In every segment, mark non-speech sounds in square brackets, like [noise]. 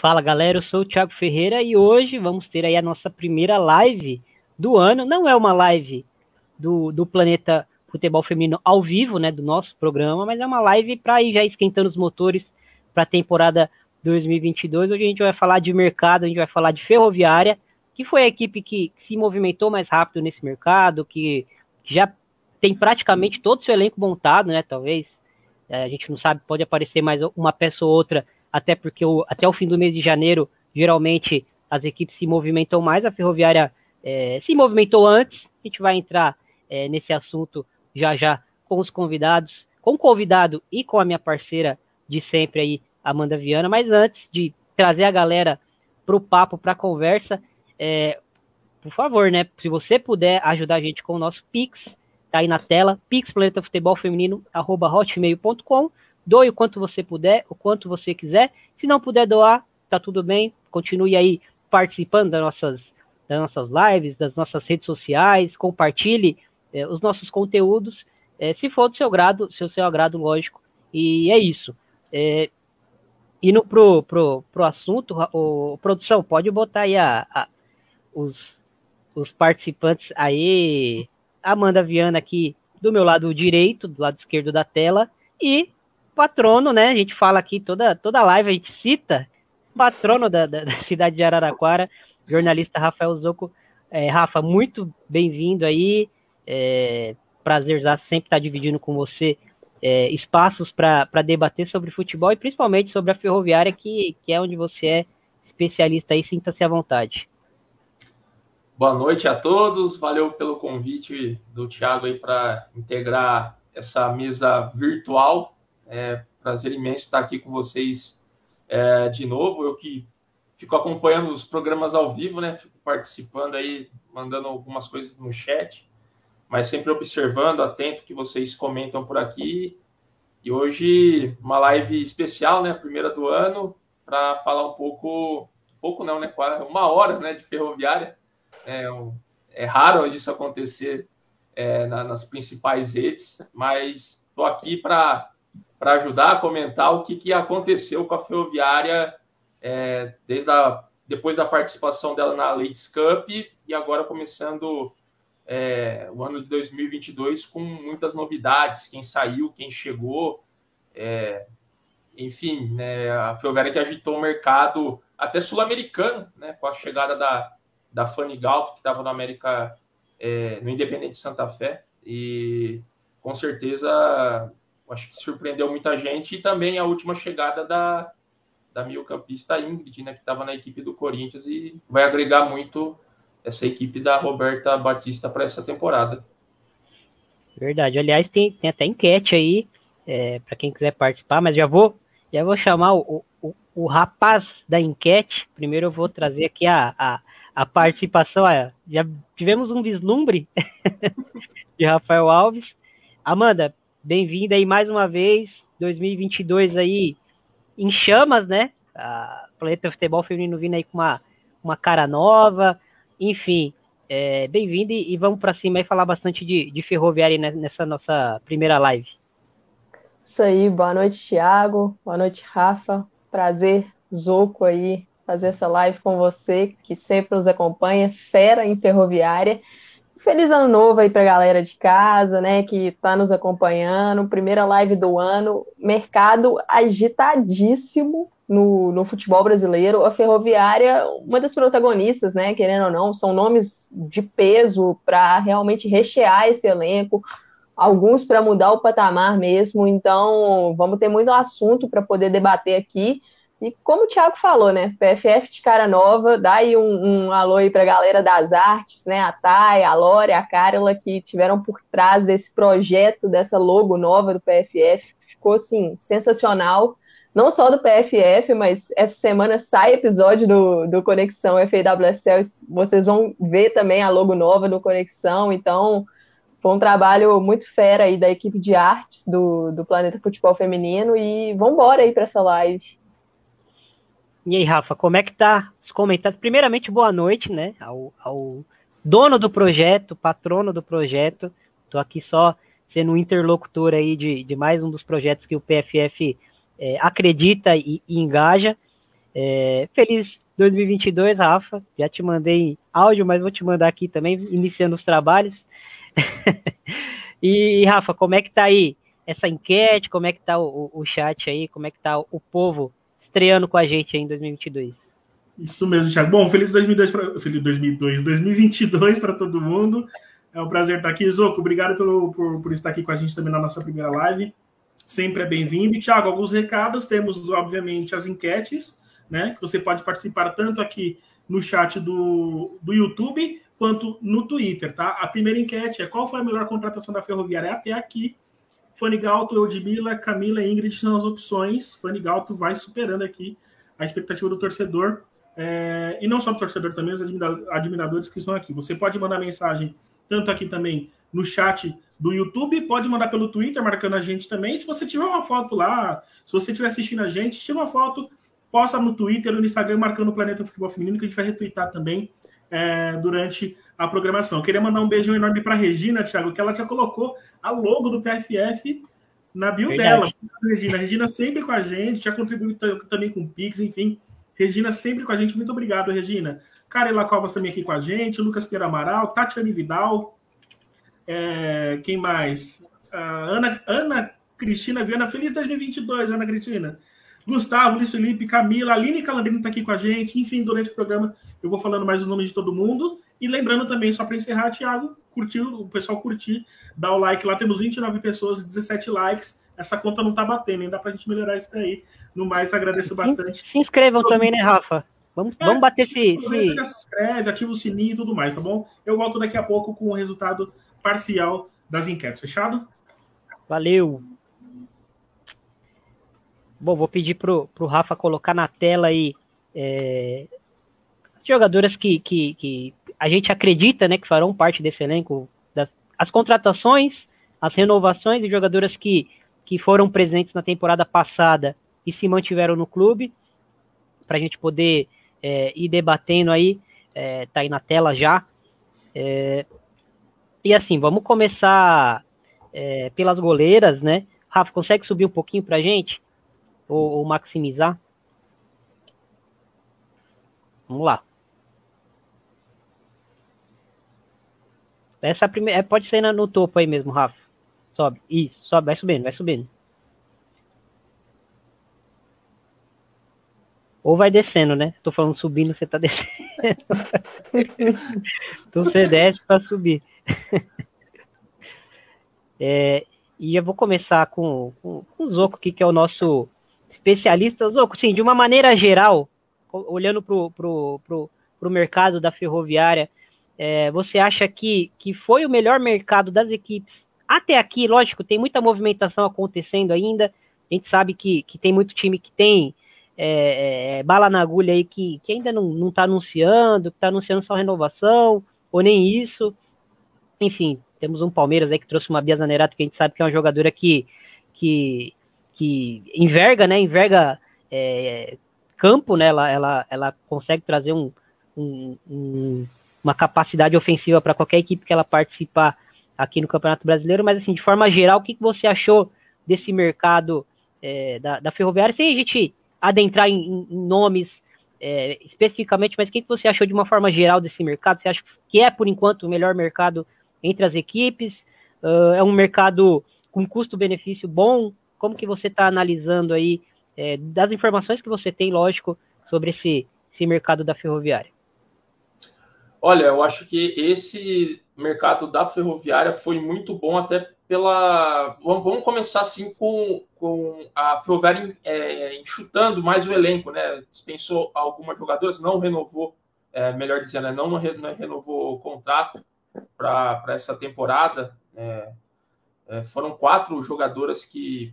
Fala galera, eu sou o Thiago Ferreira e hoje vamos ter aí a nossa primeira live do ano. Não é uma live do, do Planeta Futebol Feminino ao vivo, né, do nosso programa, mas é uma live para ir já esquentando os motores para a temporada 2022. Hoje a gente vai falar de mercado, a gente vai falar de Ferroviária, que foi a equipe que, se movimentou mais rápido nesse mercado, que, já tem praticamente todo o seu elenco montado, né? Talvez é, a gente não sabe, pode aparecer mais uma peça ou outra até porque o, até o fim do mês de janeiro, geralmente as equipes se movimentam mais, a Ferroviária é, se movimentou antes, a gente vai entrar é, nesse assunto já já com os convidados, com o convidado e com a minha parceira de sempre aí, Amanda Viana, mas antes de trazer a galera para o papo, para a conversa, é, por favor, né, se você puder ajudar a gente com o nosso Pix, tá aí na tela, pixplanetafutebolfeminino.com, Doe o quanto você puder, o quanto você quiser. Se não puder doar, tá tudo bem. Continue aí participando das nossas, das nossas lives, das nossas redes sociais. Compartilhe é, os nossos conteúdos, é, se for do seu grado, se o seu agrado, lógico. E é isso. É, indo pro, pro, pro assunto, o, produção, pode botar aí a, a, os, os participantes aí. Amanda Viana aqui do meu lado direito, do lado esquerdo da tela, e patrono, né? A gente fala aqui toda, toda live, a gente cita patrono da, da, da cidade de Araraquara, jornalista Rafael Zoco. É, Rafa, muito bem-vindo aí. É, prazer já sempre estar dividindo com você é, espaços para debater sobre futebol e principalmente sobre a ferroviária, que, que é onde você é especialista aí. Sinta-se à vontade. Boa noite a todos, valeu pelo convite do Thiago aí para integrar essa mesa virtual é prazer imenso estar aqui com vocês é, de novo. Eu que fico acompanhando os programas ao vivo, né? Fico participando aí, mandando algumas coisas no chat, mas sempre observando, atento que vocês comentam por aqui. E hoje uma live especial, né? Primeira do ano, para falar um pouco, pouco não, né? Uma hora, né? De ferroviária. É, é raro isso acontecer é, na, nas principais redes, mas estou aqui para para ajudar a comentar o que, que aconteceu com a Ferroviária é, desde a, depois da participação dela na Leeds Cup e agora começando é, o ano de 2022 com muitas novidades, quem saiu, quem chegou, é, enfim, né, a Ferroviária que agitou o mercado até sul-americano, né, com a chegada da, da Fanny Galto, que estava no América, é, no Independente Santa Fé, e com certeza acho que surpreendeu muita gente, e também a última chegada da, da meio-campista Ingrid, né, que estava na equipe do Corinthians e vai agregar muito essa equipe da Roberta Batista para essa temporada. Verdade. Aliás, tem, tem até enquete aí é, para quem quiser participar, mas já vou já vou chamar o, o, o, rapaz da enquete. Primeiro eu vou trazer aqui a, a, a participação. já tivemos um vislumbre [laughs] de Rafael Alves. Amanda, Bem-vinda aí mais uma vez, 2022 aí em chamas, né? A Planeta Futebol Feminino vindo aí com uma, uma cara nova, enfim, é, bem-vindo e, e, vamos para cima e falar bastante de, de ferroviária nessa nossa primeira live. Isso aí, boa noite, Thiago, boa noite, Rafa, prazer, Zoco aí, fazer essa live com você, que sempre nos acompanha, fera em ferroviária. Feliz ano novo aí pra galera de casa, né, que tá nos acompanhando. Primeira live do ano, mercado agitadíssimo no, no futebol brasileiro. A Ferroviária, uma das protagonistas, né, querendo ou não, são nomes de peso para realmente rechear esse elenco. Alguns para mudar o patamar mesmo, então vamos ter muito assunto para poder debater aqui. E como o Thiago falou, né? PFF de cara nova, dá aí um, um alô aí pra galera das artes, né? A Thay, a Lore, a Carla, que tiveram por trás desse projeto, dessa logo nova do PFF. Ficou, assim, sensacional. Não só do PFF, mas essa semana sai episódio do, do Conexão FAWSL. Vocês vão ver também a logo nova do Conexão. Então, foi um trabalho muito fera aí da equipe de artes do, do Planeta Futebol Feminino. E vamos embora aí para essa live. E aí, Rafa, como é que tá os comentários? Primeiramente, boa noite, né, ao, ao dono do projeto, patrono do projeto. Tô aqui só sendo um interlocutor aí de, de mais um dos projetos que o PFF é, acredita e, e, engaja. É, feliz 2022, Rafa. Já te mandei áudio, mas vou te mandar aqui também, iniciando os trabalhos. [laughs] e, Rafa, como é que tá aí essa enquete? Como é que tá o, o chat aí? Como é que tá o povo estreando com a gente em 2022? Isso mesmo, Thiago. Bom, feliz 2002 pra, feliz 2002, 2022 para todo mundo. É um prazer estar aqui. Zoco, obrigado pelo, por, por estar aqui com a gente também na nossa primeira live. Sempre é bem-vindo. Thiago, alguns recados. Temos, obviamente, as enquetes, né? Que você pode participar tanto aqui no chat do, do YouTube quanto no Twitter, tá? A primeira enquete é qual foi a melhor contratação da Ferroviária até aqui. Fanigalto, Eudmila, Camila e Ingrid são as opções. Fanigalto vai superando aqui a expectativa do torcedor. É, e não só do torcedor, também os admiradores que estão aqui. Você pode mandar mensagem tanto aqui também no chat do YouTube, pode mandar pelo Twitter, marcando a gente também. Se você tiver uma foto lá, se você estiver assistindo a gente, tira uma foto, posta no Twitter no Instagram, marcando o Planeta Futebol Feminino, que a gente vai retweetar também é, durante a programação. Queria mandar um beijo enorme para Regina, Thiago, que ela já colocou a logo do PFF na bio Verdade. dela. Regina, Regina sempre com a gente, já contribuiu também com o Pix, enfim. Regina sempre com a gente. Muito obrigado, Regina. Carela Covas também aqui com a gente, Lucas Pera Amaral, Tatiane Vidal, é, quem mais? Ana, Ana Cristina Viana, feliz 2022, Ana Cristina. Gustavo, Luiz Felipe, Camila, Aline Calandrino está aqui com a gente. Enfim, durante o programa eu vou falando mais os nomes de todo mundo. E lembrando também, só para encerrar, Thiago, curtiu, o pessoal curtir, dá o like lá. Temos 29 pessoas, 17 likes. Essa conta não está batendo, ainda para a gente melhorar isso daí. No mais, agradeço bastante. Se inscrevam também, né, Rafa? Vamos, é, vamos bater esse. Se inscreve, ativa o sininho e tudo mais, tá bom? Eu volto daqui a pouco com o resultado parcial das enquetes. Fechado? Valeu! Bom, vou pedir pro, pro Rafa colocar na tela aí é, jogadoras que, que, que a gente acredita né, que farão parte desse elenco, das, as contratações, as renovações de jogadoras que, que foram presentes na temporada passada e se mantiveram no clube, para a gente poder é, ir debatendo aí, é, tá aí na tela já. É, e assim, vamos começar é, pelas goleiras, né? Rafa, consegue subir um pouquinho pra gente? Ou, ou maximizar? Vamos lá. Essa primeira, é, pode ser no topo aí mesmo, Rafa. Sobe. Isso, sobe, vai subindo, vai subindo. Ou vai descendo, né? Estou falando subindo, você tá descendo. [laughs] então você desce para subir. [laughs] é, e eu vou começar com, com, com o Zoco, que é o nosso especialista. Zoco, sim, de uma maneira geral, olhando pro, pro, pro, pro mercado da ferroviária, é, você acha que, que foi o melhor mercado das equipes até aqui? Lógico, tem muita movimentação acontecendo ainda. A gente sabe que, que tem muito time que tem é, é, bala na agulha aí que, que ainda não está anunciando, que está anunciando só renovação, ou nem isso. Enfim, temos um Palmeiras aí que trouxe uma Bia Zanerato, que a gente sabe que é uma jogadora que, que, que enverga, né? Enverga é, campo, né? Ela, ela, ela consegue trazer um, um, um uma capacidade ofensiva para qualquer equipe que ela participar aqui no Campeonato Brasileiro, mas assim, de forma geral, o que, que você achou desse mercado é, da, da Ferroviária? Sem a gente adentrar em, em nomes é, especificamente, mas o que, que você achou de uma forma geral desse mercado? Você acha que é, por enquanto, o melhor mercado entre as equipes? Uh, é um mercado com custo-benefício bom? Como que você está analisando aí, é, das informações que você tem, lógico, sobre esse, esse mercado da ferroviária? Olha, eu acho que esse mercado da ferroviária foi muito bom até pela. Vamos começar assim com, com a Ferroviária é, enxutando mais o elenco, né? Dispensou algumas jogadoras, não renovou, é, melhor dizendo, né? não, renovou o contrato para essa temporada. É, é, foram quatro jogadoras que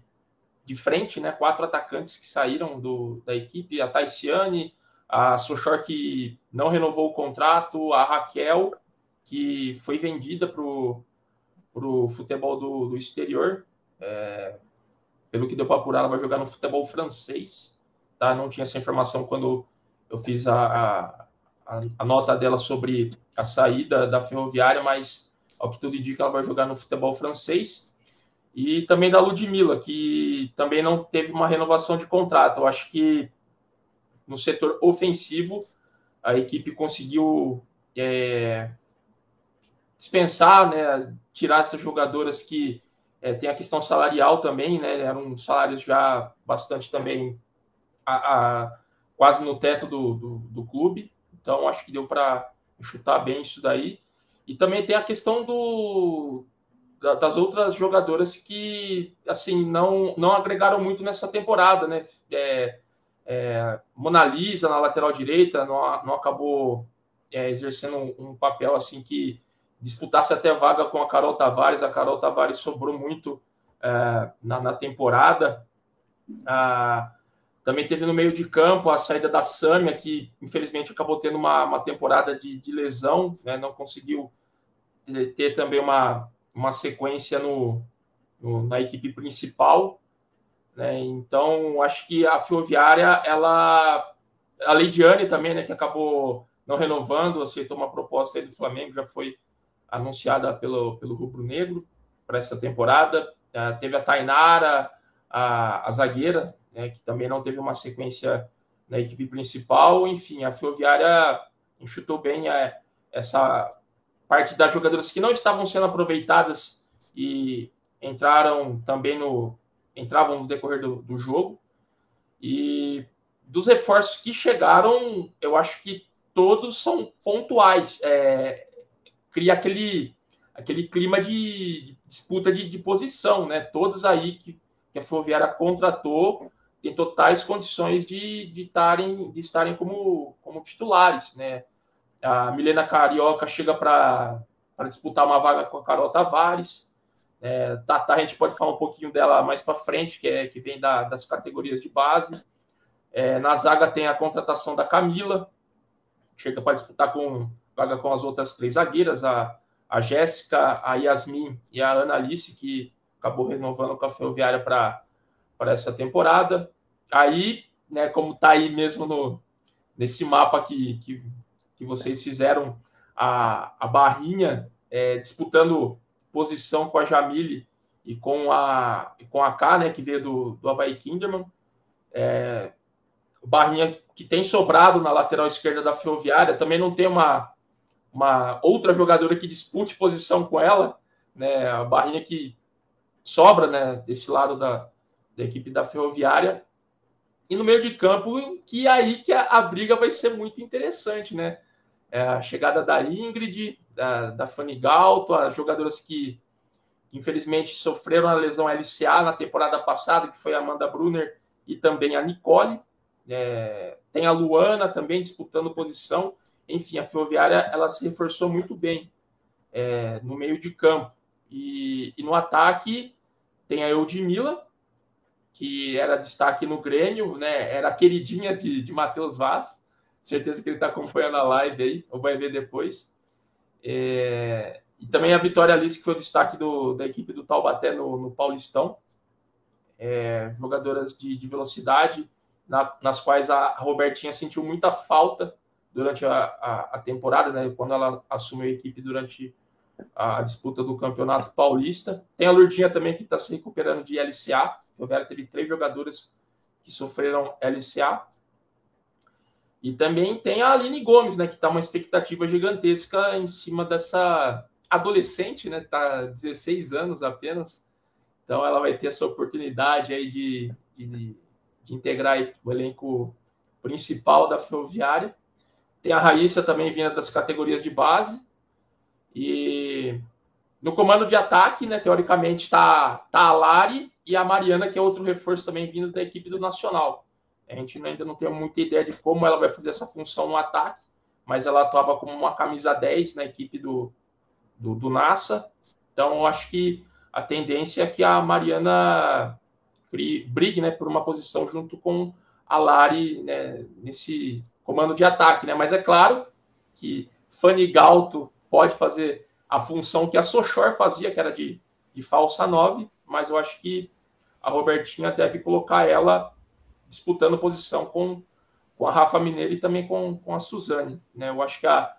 de frente, né? Quatro atacantes que saíram do, da equipe, a Taisiane, a Sochor que não renovou o contrato, a Raquel que foi vendida para o futebol do, do exterior. É, pelo que deu para apurar, ela vai jogar no futebol francês. Tá? Não tinha essa informação quando eu fiz a, a, a nota dela sobre a saída da ferroviária, mas ao que tudo indica, ela vai jogar no futebol francês. E também da Ludmilla, que também não teve uma renovação de contrato. Eu acho que no setor ofensivo, a equipe conseguiu é, dispensar, né, tirar essas jogadoras que é, tem a questão salarial também, né, eram salários já bastante também a, a quase no teto do, do, do, clube, então acho que deu para chutar bem isso daí. E também tem a questão do, das outras jogadoras que assim não, não agregaram muito nessa temporada, né? É, é, Mona Lisa na lateral direita não, não acabou é, exercendo um, um, papel assim que disputasse até vaga com a Carol Tavares. A Carol Tavares sobrou muito é, na, na, temporada. Ah, também teve no meio de campo a saída da Sâmia, que infelizmente acabou tendo uma, uma temporada de, de lesão, né? não conseguiu ter, ter também uma, uma sequência no, no, na equipe principal. Né? Então, acho que a Ferroviária, ela, a Leidiane também, né, que acabou não renovando, aceitou uma proposta do Flamengo, já foi anunciada pelo, pelo Rubro Negro para essa temporada. Uh, teve a Tainara, a, a zagueira, né, que também não teve uma sequência na equipe principal. Enfim, a Ferroviária enxutou bem a, essa parte das jogadoras que não estavam sendo aproveitadas e entraram também no entravam no decorrer do, do jogo. E dos reforços que chegaram, eu acho que todos são pontuais. É, cria aquele, aquele clima de disputa de, de posição, né? Todos aí que, que a Ferroviária contratou têm totais condições de, de, tarem, de estarem como, como titulares, né? A Milena Carioca chega para disputar uma vaga com a Carol Tavares. É, a gente pode falar um pouquinho dela mais para frente, que, é, que vem da, das categorias de base. É, na zaga tem a contratação da Camila, chega para disputar com vaga com as outras três zagueiras, a, a Jéssica, a Yasmin e a Ana Alice, que acabou renovando com a Ferroviária para essa temporada. Aí, né, como está aí mesmo no, nesse mapa que, que, que vocês fizeram, a, a Barrinha é, disputando posição com a Jamile e com a, com a K, né, que veio do, do Havaí Kinderman. É, o Barrinha, que tem sobrado na lateral esquerda da Ferroviária, também não tem uma, uma outra jogadora que dispute posição com ela. Né, a Barrinha que sobra né, desse lado da, da equipe da Ferroviária. E no meio de campo, que é aí que a, a briga vai ser muito interessante, né? É a chegada da Ingrid, da, da Fanny Galto, as jogadoras que infelizmente sofreram a lesão LCA na temporada passada, que foi a Amanda Brunner e também a Nicole. É, tem a Luana também disputando posição. Enfim, a Ferroviária ela se reforçou muito bem é, no meio de campo. E, e, no ataque tem a Eudmila, que era destaque no Grêmio, né? era queridinha de, de Matheus Vaz. Certeza que ele está acompanhando a live aí, ou vai ver depois. É, e também a Vitória Alice, que foi o destaque do, da equipe do Taubaté no, no Paulistão. É, jogadoras de, de velocidade, na, nas quais a Robertinha sentiu muita falta durante a, a, a, temporada, né, quando ela assumiu a equipe durante a disputa do Campeonato Paulista. Tem a Lurdinha também, que está se recuperando de LCA. O Vera teve três jogadoras que sofreram LCA. E também tem a Aline Gomes, né, que está uma expectativa gigantesca em cima dessa adolescente, né, tá 16 anos apenas. Então ela vai ter essa oportunidade aí de, de, de integrar o elenco principal da Ferroviária. Tem a Raíssa também vindo das categorias de base. E no comando de ataque, né, teoricamente, está tá a Lari e a Mariana, que é outro reforço também vindo da equipe do Nacional. A gente ainda não tem muita ideia de como ela vai fazer essa função no ataque, mas ela atuava como uma camisa 10 na equipe do, do, do NASA. Então, eu acho que a tendência é que a Mariana brigue né, por uma posição junto com a Lari né, nesse comando de ataque. Né? Mas é claro que Fanny Galto pode fazer a função que a Sochor fazia, que era de, de falsa 9, mas eu acho que a Robertinha deve colocar ela disputando posição com, com a Rafa Mineiro e também com, com a Suzane. Né? Eu acho que a.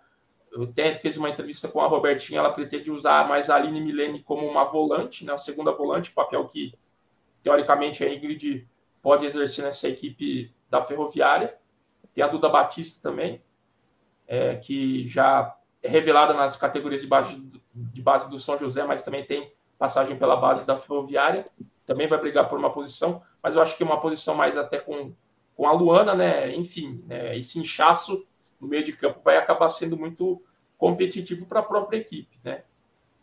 Eu até fiz uma entrevista com a Robertinha, ela pretende usar mais a Aline Milene como uma volante, né? a segunda volante, papel que, teoricamente, a Ingrid pode exercer nessa equipe da Ferroviária. Tem a Duda Batista também, é, que já é revelada nas categorias de base, de base do São José, mas também tem passagem pela base da Ferroviária. Também vai brigar por uma posição, mas eu acho que uma posição mais até com, com a Luana, né? Enfim, né? esse inchaço no meio de campo vai acabar sendo muito competitivo para a própria equipe, né?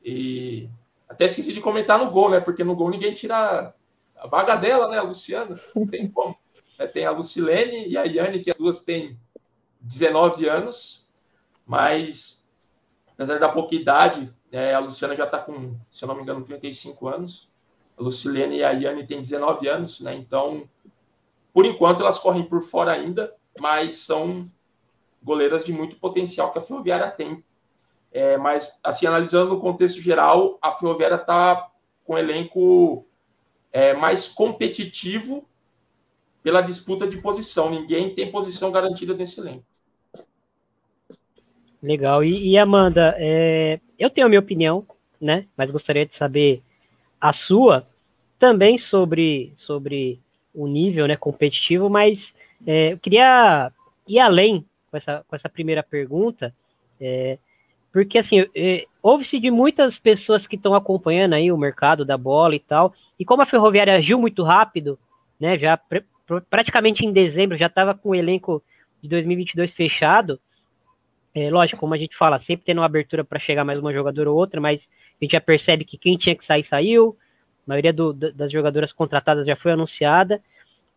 E até esqueci de comentar no gol, né? Porque no gol ninguém tira a vaga dela, né? A Luciana, não tem como. É, tem a Lucilene e a Yane, que as duas têm 19 anos, mas apesar da pouca idade, é, a Luciana já está com, se eu não me engano, 35 anos. A Lucilene e a Yane têm 19 anos, né? Então, por enquanto, elas correm por fora ainda, mas são goleiras de muito potencial que a Ferroviária tem. É, mas, assim, analisando no contexto geral, a Ferroviária está com elenco é, mais competitivo pela disputa de posição. Ninguém tem posição garantida nesse elenco. Legal. E, e Amanda, é, eu tenho a minha opinião, né? Mas gostaria de saber a sua também sobre, sobre o nível né, competitivo, mas é, eu queria ir além com essa, com essa primeira pergunta, é, porque assim, é, ouve-se de muitas pessoas que estão acompanhando aí o mercado da bola e tal, e como a Ferroviária agiu muito rápido, né, já praticamente em dezembro já estava com o elenco de 2022 fechado. É, lógico, como a gente fala, sempre tendo uma abertura para chegar mais uma jogadora ou outra, mas a gente já percebe que quem tinha que sair saiu. A maioria do, das jogadoras contratadas já foi anunciada.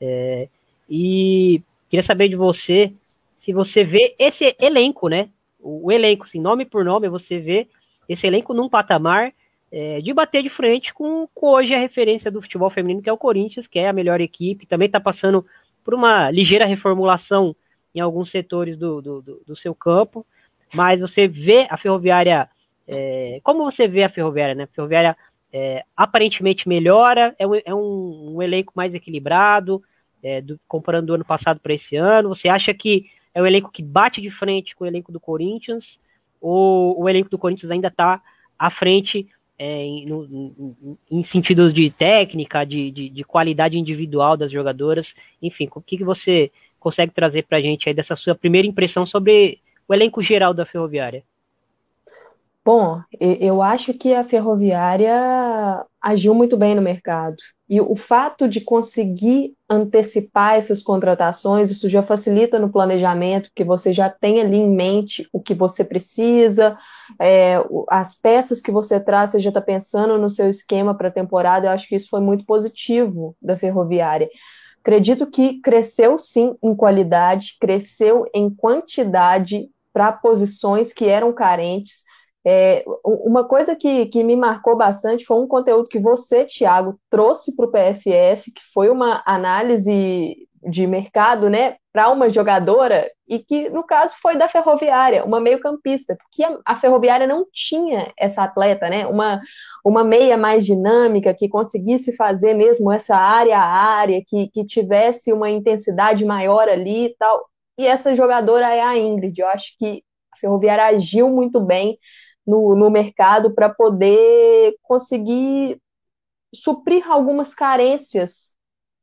É, e queria saber de você se você vê esse elenco, né? O, o elenco, assim, nome por nome, você vê esse elenco num patamar é, de bater de frente com, com, hoje a referência do futebol feminino, que é o Corinthians, que é a melhor equipe, também está passando por uma ligeira reformulação em alguns setores do, do, do, do seu campo, mas você vê a Ferroviária, é, como você vê a Ferroviária, né? A Ferroviária é, aparentemente melhora, é um, é um, um elenco mais equilibrado, é, do, comparando do ano passado para esse ano, você acha que é o elenco que bate de frente com o elenco do Corinthians, ou o elenco do Corinthians ainda está à frente é, em, no, em, sentidos de técnica, de, de, de, qualidade individual das jogadoras. Enfim, o que, que você consegue trazer para a gente aí dessa sua primeira impressão sobre o elenco geral da Ferroviária? Bom, eu acho que a Ferroviária agiu muito bem no mercado. E o fato de conseguir antecipar essas contratações, isso já facilita no planejamento, porque você já tem ali em mente o que você precisa, é, as peças que você traz, você já está pensando no seu esquema para a temporada. Eu acho que isso foi muito positivo da Ferroviária. Acredito que cresceu sim em qualidade, cresceu em quantidade para posições que eram carentes. É, uma coisa que, que me marcou bastante foi um conteúdo que você, Tiago, trouxe para o PFF, que foi uma análise de mercado, né, para uma jogadora e que no caso foi da Ferroviária, uma meio-campista, porque a, a, Ferroviária não tinha essa atleta, né, uma, uma meia mais dinâmica que conseguisse fazer mesmo essa área a área, que, que tivesse uma intensidade maior ali e tal. E essa jogadora é a Ingrid. Eu acho que a Ferroviária agiu muito bem no, no mercado para poder conseguir suprir algumas carências,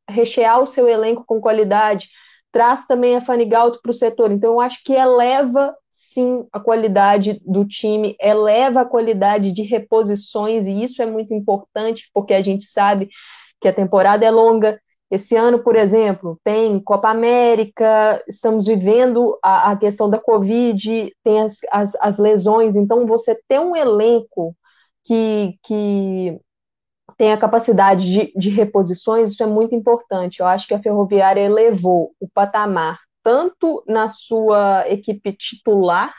rechear o seu elenco com qualidade, traz também a Fanny Galto para o setor. Então, eu acho que eleva, sim, a qualidade do time, eleva a qualidade de reposições, e isso é muito importante, porque a gente sabe que a temporada é longa, esse ano, por exemplo, tem Copa América, estamos vivendo a, a questão da Covid, tem as, as, as, lesões, então você ter um elenco que, que tem a capacidade de, de reposições, isso é muito importante. Eu acho que a Ferroviária elevou o patamar tanto na sua equipe titular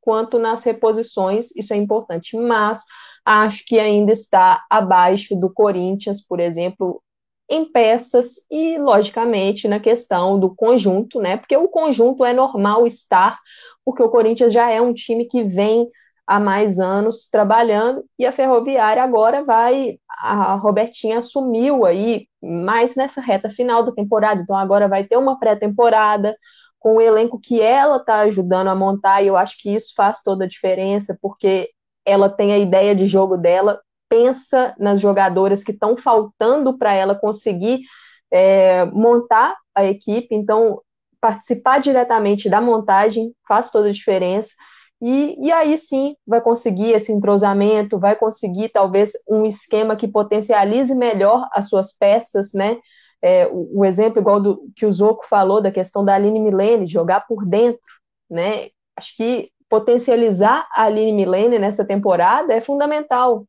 quanto nas reposições, isso é importante, mas acho que ainda está abaixo do Corinthians, por exemplo, em peças e, logicamente, na questão do conjunto, né? Porque o conjunto é normal estar, porque o Corinthians já é um time que vem há mais anos trabalhando e a Ferroviária agora vai. A Robertinha assumiu aí mais nessa reta final da temporada, então agora vai ter uma pré-temporada com o elenco que ela está ajudando a montar, e eu acho que isso faz toda a diferença, porque ela tem a ideia de jogo dela pensa nas jogadoras que estão faltando para ela conseguir é, montar a equipe. Então, participar diretamente da montagem faz toda a diferença. E, e aí sim vai conseguir esse entrosamento, vai conseguir talvez um esquema que potencialize melhor as suas peças, né? É, o, o, exemplo igual do que o Zoco falou da questão da Aline Milene, jogar por dentro, né? Acho que potencializar a Aline Milene nessa temporada é fundamental.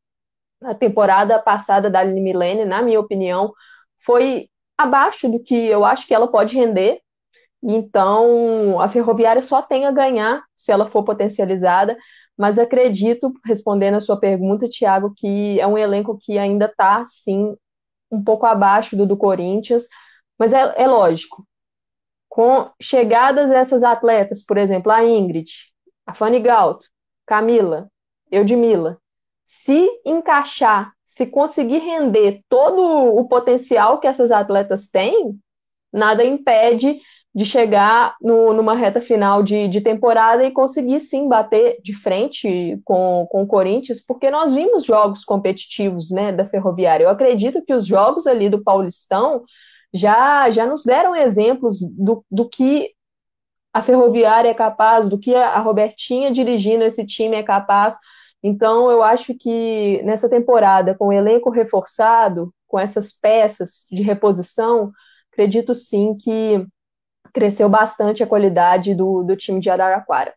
A temporada passada da Aline Milene, na minha opinião, foi abaixo do que eu acho que ela pode render, então, a ferroviária só tem a ganhar se ela for potencializada, mas acredito, respondendo a sua pergunta, Tiago, que é um elenco que ainda está, sim, um pouco abaixo do do Corinthians, mas é, é lógico. Com chegadas dessas atletas, por exemplo, a Ingrid, a Fanny Galto, Camila, Eudmila, se encaixar, se conseguir render todo o potencial que essas atletas têm, nada impede de chegar no, numa reta final de, de, temporada e conseguir sim bater de frente com, com o Corinthians, porque nós vimos jogos competitivos né, da Ferroviária. Eu acredito que os jogos ali do Paulistão já, já nos deram exemplos do, do que a Ferroviária é capaz, do que a Robertinha dirigindo esse time é capaz. Então, eu acho que nessa temporada, com o elenco reforçado, com essas peças de reposição, acredito sim que cresceu bastante a qualidade do, do time de Araraquara.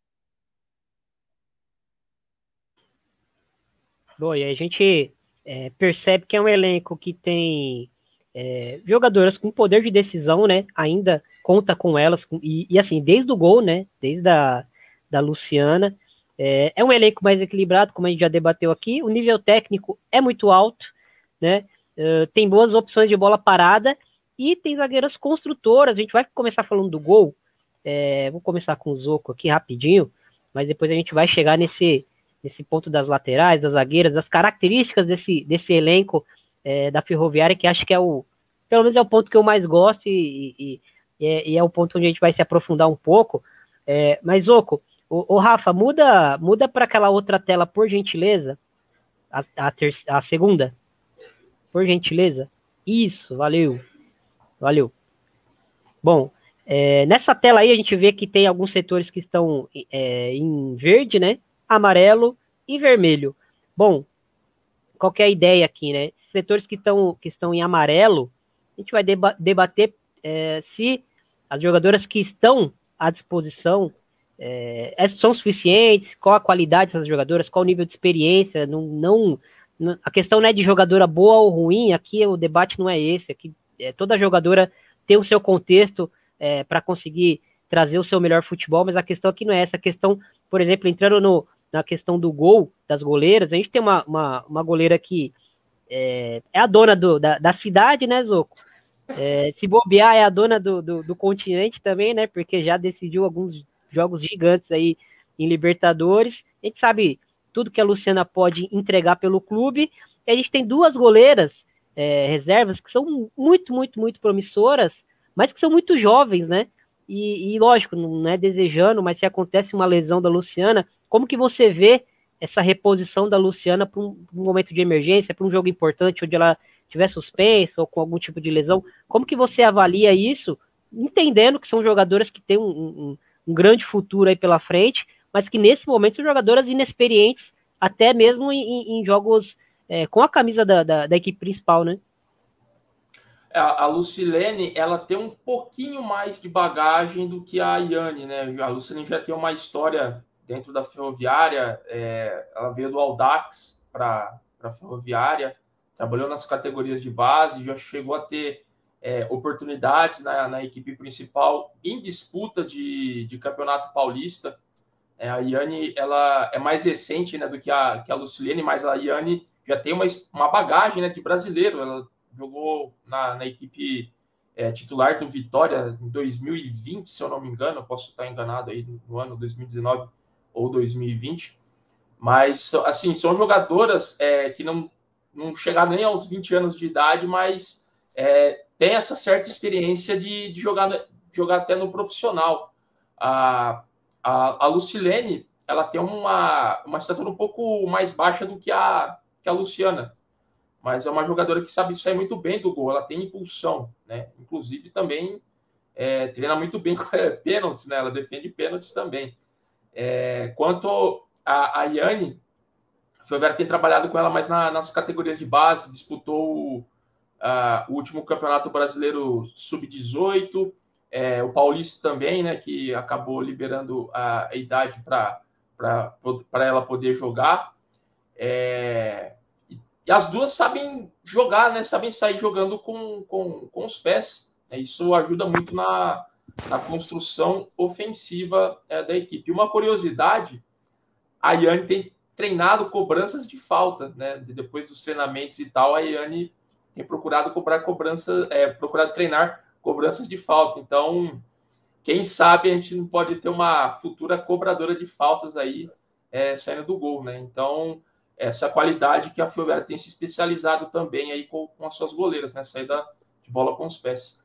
Bom, e a gente é, percebe que é um elenco que tem é, jogadoras com poder de decisão, né? Ainda conta com elas, e, e assim, desde o gol, né? Desde a da Luciana. É, é, um elenco mais equilibrado, como a gente já debateu aqui. O nível técnico é muito alto, né? Uh, tem boas opções de bola parada e tem zagueiras construtoras. A gente vai começar falando do gol. É, vou começar com o Zoco aqui rapidinho, mas depois a gente vai chegar nesse, nesse ponto das laterais, das zagueiras, das características desse, desse elenco é, da Ferroviária, que acho que é o, pelo menos é o ponto que eu mais gosto e, e, e, é, e é, o ponto onde a gente vai se aprofundar um pouco. É, mas, Zoco, o, o, Rafa, muda muda para aquela outra tela, por gentileza. A, a, ter, a segunda. Por gentileza. Isso, valeu. Valeu. Bom, é, nessa tela aí a gente vê que tem alguns setores que estão é, em verde, né? Amarelo e vermelho. Bom, qual é a ideia aqui, né? Setores que, estão que estão em amarelo, a gente vai deba debater é, se as jogadoras que estão à disposição é, é, são suficientes, qual a qualidade dessas jogadoras, qual o nível de experiência, não, não, a questão não é de jogadora boa ou ruim, aqui o debate não é esse, aqui é, toda jogadora tem o seu contexto é, para conseguir trazer o seu melhor futebol, mas a questão aqui não é essa. A questão, por exemplo, entrando no, na questão do gol das goleiras, a gente tem uma, uma, uma goleira que é, é, a dona do, da, da cidade, né, Zoco? É, se bobear, é a dona do, do, do, continente também, né? Porque já decidiu alguns jogos gigantes aí em Libertadores. A gente sabe tudo que a Luciana pode entregar pelo clube. E a gente tem duas goleiras é, reservas que são muito, muito, muito promissoras, mas que são muito jovens, né? E, e, lógico, não é desejando, mas se acontece uma lesão da Luciana, como que você vê essa reposição da Luciana para um, um, momento de emergência, para um jogo importante onde ela tiver suspensa ou com algum tipo de lesão? Como que você avalia isso, entendendo que são jogadoras que têm um, um, um grande futuro aí pela frente, mas que nesse momento são jogadoras inexperientes, até mesmo em, em jogos é, com a camisa da, da, da, equipe principal, né? A, a Lucilene, ela tem um pouquinho mais de bagagem do que a Iane, né? A Lucilene já tem uma história dentro da Ferroviária, é, ela veio do Audax para a Ferroviária, trabalhou nas categorias de base, já chegou a ter é, oportunidades na, na, equipe principal em disputa de, de campeonato paulista. É, a Iane ela é mais recente né, do que a, que a Lucilene, mas a Iane já tem uma, uma bagagem né, de brasileiro. Ela jogou na, na equipe é, titular do Vitória em 2020, se eu não me engano, posso estar enganado aí no ano 2019 ou 2020. Mas, assim, são jogadoras é, que não, não chegaram nem aos 20 anos de idade, mas é, tem essa certa experiência de, de jogar, jogar até no profissional. A, a, a Lucilene, ela tem uma, uma estatura um pouco mais baixa do que a, que a Luciana. Mas é uma jogadora que sabe sair muito bem do gol, ela tem impulsão, né? Inclusive também é, treina muito bem é, pênaltis, né? Ela defende pênaltis também. É, quanto a, a Yane, a Ferroviária tem trabalhado com ela mais na, nas categorias de base, disputou uh, o último Campeonato Brasileiro Sub-18, é, o Paulista também, né, que acabou liberando a, a idade para ela poder jogar. É, e as duas sabem jogar, né, sabem sair jogando com, com, com os pés. Isso ajuda muito na, na construção ofensiva é, da equipe. Uma curiosidade, a Yane tem treinado cobranças de falta, né? Depois dos treinamentos e tal, a Yane tem procurado cobrar cobrança, é, procurado treinar cobranças de falta. Então, quem sabe a gente não pode ter uma futura cobradora de faltas aí é, saindo do gol, né? Então, essa qualidade que a Ferroviária tem se especializado também aí com, com as suas goleiras, né? Saída de bola com os pés.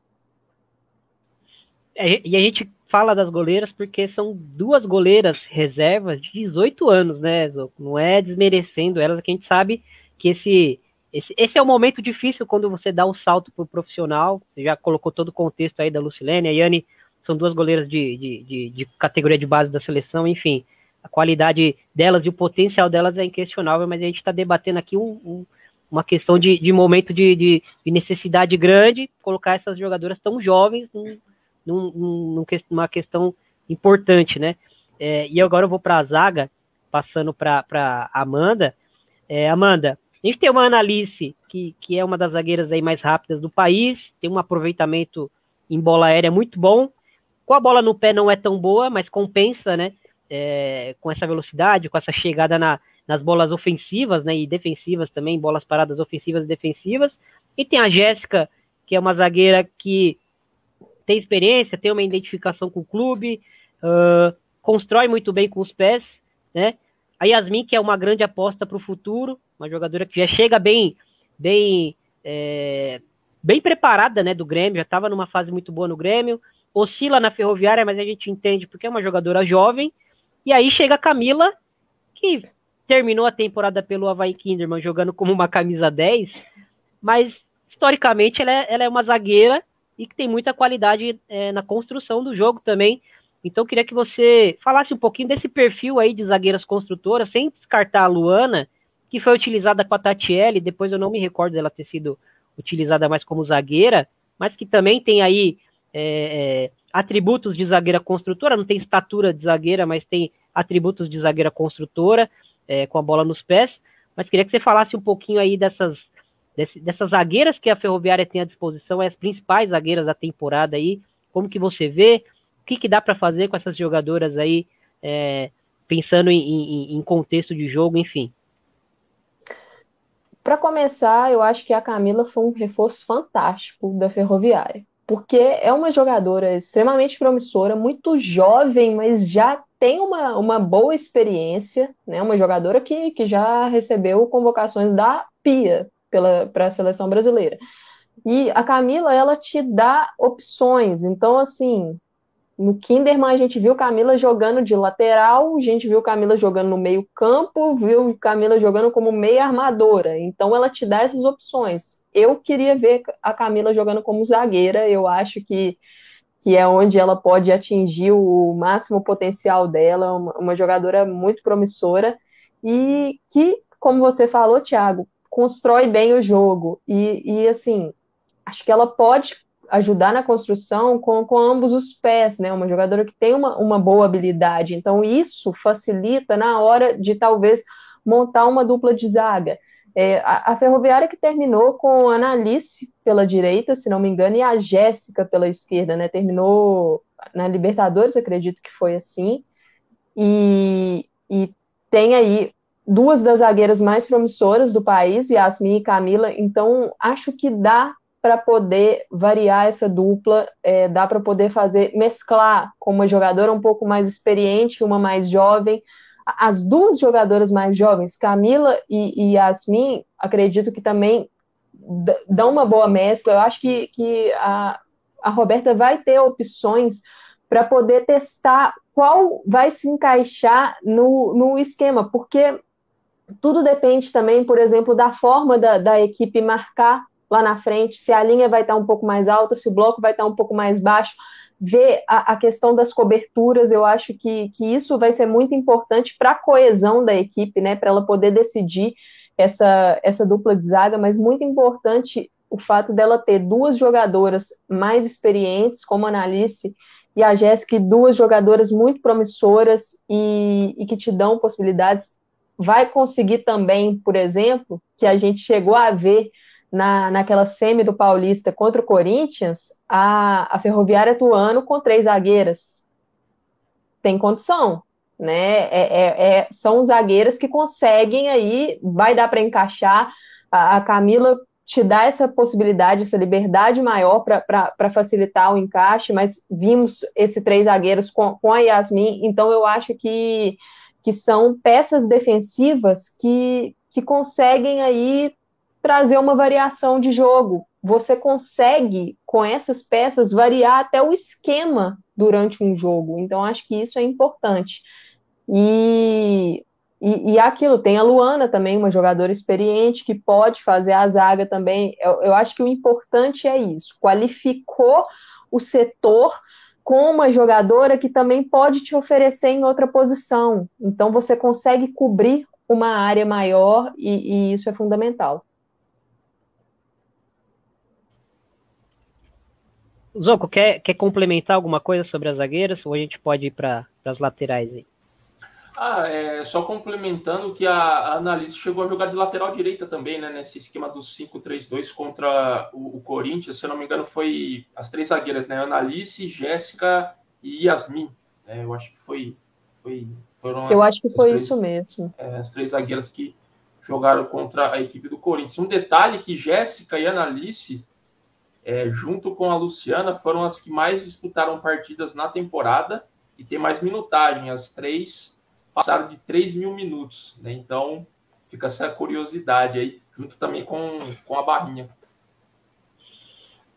É, e a gente fala das goleiras porque são duas goleiras reservas de 18 anos, né, Não é desmerecendo elas, que a gente sabe que esse esse, esse é o momento difícil quando você dá o salto para o profissional. Você já colocou todo o contexto aí da Lucilene, a Yane são duas goleiras de, de, de, de, categoria de base da seleção, enfim. A qualidade delas e o potencial delas é inquestionável, mas a gente está debatendo aqui um, um, uma questão de, de momento de, de, necessidade grande, colocar essas jogadoras tão jovens num, num, num, numa questão importante, né? É, e agora eu vou para a zaga, passando para Amanda. É, Amanda, a gente tem uma Analice, que, que é uma das zagueiras aí mais rápidas do país, tem um aproveitamento em bola aérea muito bom. Com a bola no pé não é tão boa, mas compensa, né? É, com essa velocidade, com essa chegada na, nas bolas ofensivas, né? E defensivas também, bolas paradas ofensivas e defensivas. E tem a Jéssica, que é uma zagueira que tem experiência, tem uma identificação com o clube, uh, constrói muito bem com os pés, né? A Yasmin, que é uma grande aposta para o futuro, uma jogadora que já chega bem, bem, é, bem preparada, né, do Grêmio, já estava numa fase muito boa no Grêmio, oscila na Ferroviária, mas a gente entende porque é uma jogadora jovem. E aí chega a Camila, que terminou a temporada pelo Havaí Kinderman jogando como uma camisa 10, mas historicamente ela é, ela é uma zagueira e que tem muita qualidade é, na construção do jogo também. Então eu queria que você falasse um pouquinho desse perfil aí de zagueiras construtoras, sem descartar a Luana, que foi utilizada com a Tatiele, depois eu não me recordo dela ter sido utilizada mais como zagueira, mas que também tem aí é, é, atributos de zagueira construtora, não tem estatura de zagueira, mas tem atributos de zagueira construtora, é, com a bola nos pés. Mas queria que você falasse um pouquinho aí dessas, dessas zagueiras que a Ferroviária tem à disposição, as principais zagueiras da temporada aí, como que você vê, o que, que dá para fazer com essas jogadoras aí, é, pensando em, em, em contexto de jogo, enfim. Para começar, eu acho que a Camila foi um reforço fantástico da Ferroviária, porque é uma jogadora extremamente promissora, muito jovem, mas já tem uma, uma boa experiência, né? Uma jogadora que, que já recebeu convocações da PIA para a seleção brasileira. E a Camila, ela te dá opções. Então, assim, no Kinderman, a gente viu Camila jogando de lateral, a gente viu Camila jogando no meio-campo, viu Camila jogando como meia armadora. Então, ela te dá essas opções. Eu queria ver a Camila jogando como zagueira, eu acho que, que é onde ela pode atingir o máximo potencial dela, uma, uma jogadora muito promissora e que, como você falou, Thiago, constrói bem o jogo. E, e assim, acho que ela pode ajudar na construção com, com ambos os pés, né? Uma jogadora que tem uma, uma boa habilidade. Então, isso facilita na hora de talvez montar uma dupla de zaga. É, a, a, Ferroviária que terminou com a Analice pela direita, se não me engano, e a Jéssica pela esquerda, né? Terminou na Libertadores, acredito que foi assim. E, e tem aí duas das zagueiras mais promissoras do país, Yasmin e Camila, então acho que dá para poder variar essa dupla, é, dá para poder fazer, mesclar com uma jogadora um pouco mais experiente, uma mais jovem. As duas jogadoras mais jovens, Camila e, e Yasmin, acredito que também dão uma boa mescla. Eu acho que, que a, a Roberta vai ter opções para poder testar qual vai se encaixar no, no esquema, porque tudo depende também, por exemplo, da forma da, da equipe marcar lá na frente, se a linha vai estar um pouco mais alta, se o bloco vai estar um pouco mais baixo. ver a, a, questão das coberturas, eu acho que, que isso vai ser muito importante para a coesão da equipe, né? Para ela poder decidir essa, essa dupla de zaga, mas muito importante o fato dela ter duas jogadoras mais experientes, como a Analice e a Jéssica, duas jogadoras muito promissoras e, e que te dão possibilidades. Vai conseguir também, por exemplo, que a gente chegou a ver na, naquela semi do Paulista contra o Corinthians, a, a Ferroviária atuando com três zagueiras. Tem condição, né? É, é, é, são zagueiras que conseguem aí, vai dar para encaixar. A, a, Camila te dá essa possibilidade, essa liberdade maior para facilitar o encaixe, mas vimos esses três zagueiros com, com a Yasmin, então eu acho que, que são peças defensivas que, que conseguem aí trazer uma variação de jogo. Você consegue, com essas peças, variar até o esquema durante um jogo. Então, acho que isso é importante. E, e, e aquilo, tem a Luana também, uma jogadora experiente, que pode fazer a zaga também. Eu, eu acho que o importante é isso. Qualificou o setor com uma jogadora que também pode te oferecer em outra posição. Então, você consegue cobrir uma área maior e, e isso é fundamental. Zoco, quer, quer complementar alguma coisa sobre as zagueiras ou a gente pode ir para as laterais aí? Ah, é, só complementando que a, a Annalise chegou a jogar de lateral direita também, né? Nesse esquema do 5-3-2 contra o, o, Corinthians, se eu não me engano, foi as três zagueiras, né? Annalise, Jéssica e Yasmin. É, eu acho que foi. foi foram eu acho que foi três, isso mesmo. É, as três zagueiras que jogaram contra a equipe do Corinthians. Um detalhe que Jéssica e Annalise é, junto com a Luciana, foram as que mais disputaram partidas na temporada e tem mais minutagem. As três passaram de 3 mil minutos, né? Então fica essa curiosidade aí, junto também com, com a Barrinha.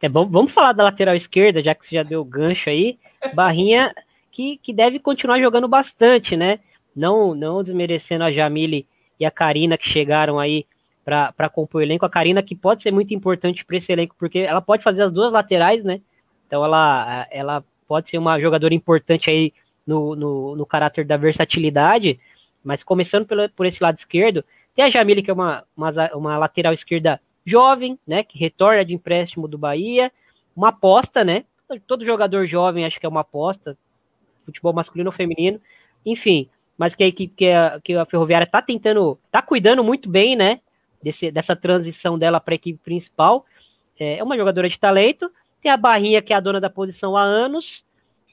É, bom, vamos falar da lateral esquerda, já que você já deu gancho aí. Barrinha que, que deve continuar jogando bastante, né? Não, não desmerecendo a Jamile e a Karina que chegaram aí para compor o elenco. A Karina, que pode ser muito importante para esse elenco, porque ela pode fazer as duas laterais, né? Então ela, ela pode ser uma jogadora importante aí no, no, no caráter da versatilidade, mas começando pelo, por esse lado esquerdo, tem a Jamile, que é uma, uma, uma lateral esquerda jovem, né? Que retorna de empréstimo do Bahia, uma aposta, né? Todo jogador jovem acho que é uma aposta, futebol masculino ou feminino, enfim, mas que, que, que, a, que a Ferroviária tá tentando, tá cuidando muito bem, né? Desse, dessa transição dela para a equipe principal. É, é, uma jogadora de talento. Tem a Barrinha, que é a dona da posição há anos.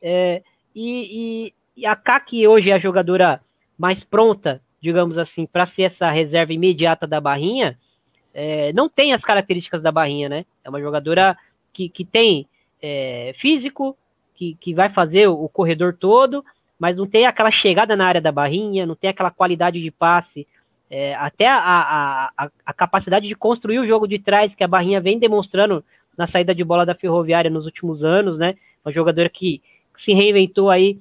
É, e, e, e, a K, que hoje é a jogadora mais pronta, digamos assim, para ser essa reserva imediata da Barrinha, é, não tem as características da Barrinha, né? É uma jogadora que, que tem é, físico, que, que vai fazer o, o corredor todo, mas não tem aquela chegada na área da Barrinha, não tem aquela qualidade de passe é, até a, a, a, a, capacidade de construir o jogo de trás que a Barrinha vem demonstrando na saída de bola da Ferroviária nos últimos anos, né? Uma jogadora que, se reinventou aí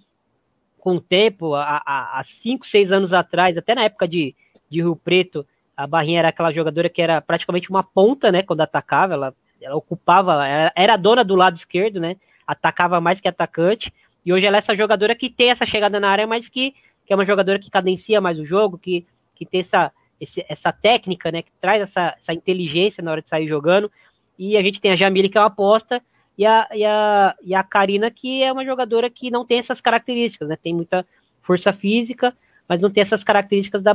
com o tempo, há 5, 6 anos atrás, até na época de, de Rio Preto, a Barrinha era aquela jogadora que era praticamente uma ponta, né? Quando atacava, ela, ela ocupava, era, era dona do lado esquerdo, né? Atacava mais que atacante. E hoje ela é essa jogadora que tem essa chegada na área, mas que, que é uma jogadora que cadencia mais o jogo, que que tem essa, esse, essa técnica, né, que traz essa, essa inteligência na hora de sair jogando. E a gente tem a Jamile, que é uma aposta, e a, e, a, e a Karina, que é uma jogadora que não tem essas características, né? Tem muita força física, mas não tem essas características da.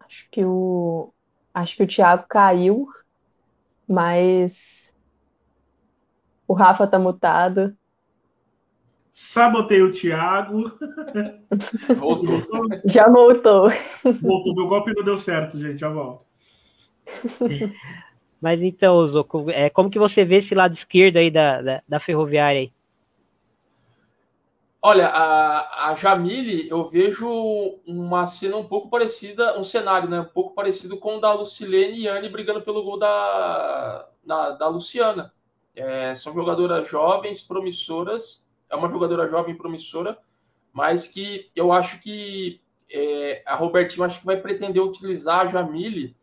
Acho que o. Acho que o Thiago caiu, mas o Rafa tá mutado. Sabotei o Thiago. Voltou. [laughs] Já voltou. Voltou. Meu golpe não deu certo, gente. Já volto. [laughs] Mas então, Zoco, é, como que você vê esse lado esquerdo aí da, da, da ferroviária aí? Olha, a, a Jamile, eu vejo uma cena um pouco parecida, um cenário, né? Um pouco parecido com o da Lucilene e Anne brigando pelo gol da, da, da Luciana. É, são jogadoras jovens, promissoras, é uma jogadora jovem promissora, mas que eu acho que é, a Robertinho acho que vai pretender utilizar a Jamile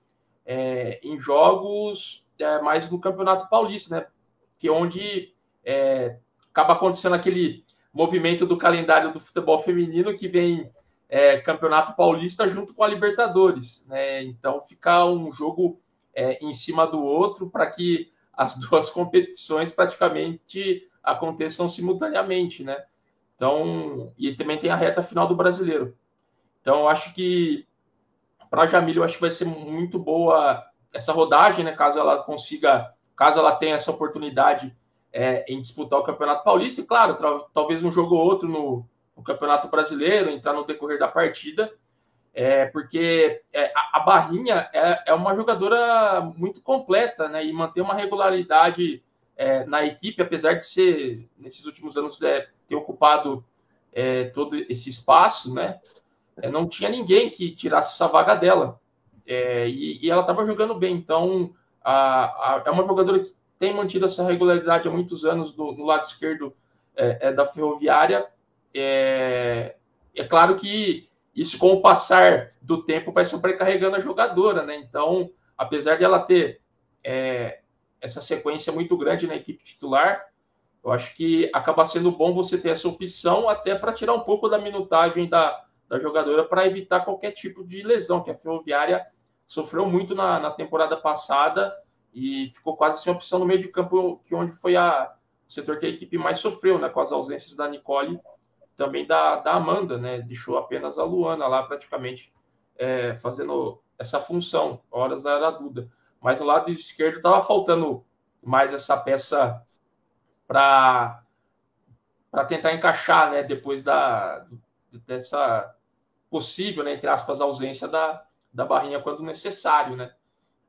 é, em jogos é, mais do Campeonato Paulista, né? que é onde é, acaba acontecendo aquele movimento do calendário do futebol feminino que vem é, Campeonato Paulista junto com a Libertadores. Né? Então fica um jogo em cima do outro para que as [laughs] duas competições praticamente aconteçam simultaneamente, né? Então, e também tem a reta final do brasileiro. Então, eu acho que para a Jamila, eu acho que vai ser muito boa essa rodagem, né? Caso ela consiga, caso ela tenha essa oportunidade é, em disputar o Campeonato Paulista, e claro, talvez um jogo ou outro no, no, Campeonato Brasileiro, entrar no decorrer da partida, é, porque é, a, a, Barrinha é, é, uma jogadora muito completa, né? E manter uma regularidade é, na equipe, apesar de ser, nesses últimos anos, é, ter ocupado é, todo esse espaço, né? É, não tinha ninguém que tirasse essa vaga dela. É, e, e, ela estava jogando bem. Então, a, a, é uma jogadora que tem mantido essa regularidade há muitos anos do, no lado esquerdo é, da Ferroviária. É, é, claro que isso, com o passar do tempo, vai sobrecarregando a jogadora, né? Então, apesar de ela ter é, essa sequência muito grande na equipe titular, eu acho que acaba sendo bom você ter essa opção até para tirar um pouco da minutagem da, da jogadora para evitar qualquer tipo de lesão, que a Ferroviária sofreu muito na, na temporada passada e ficou quase sem opção no meio de campo, que onde foi a, o setor que a equipe mais sofreu, né, com as ausências da Nicole também da, da Amanda, né, deixou apenas a Luana lá praticamente é, fazendo essa função, horas era Duda. Mas no lado esquerdo estava faltando mais essa peça para tentar encaixar, né, depois da, dessa possível, né, entre aspas, ausência da, da barrinha quando necessário, né.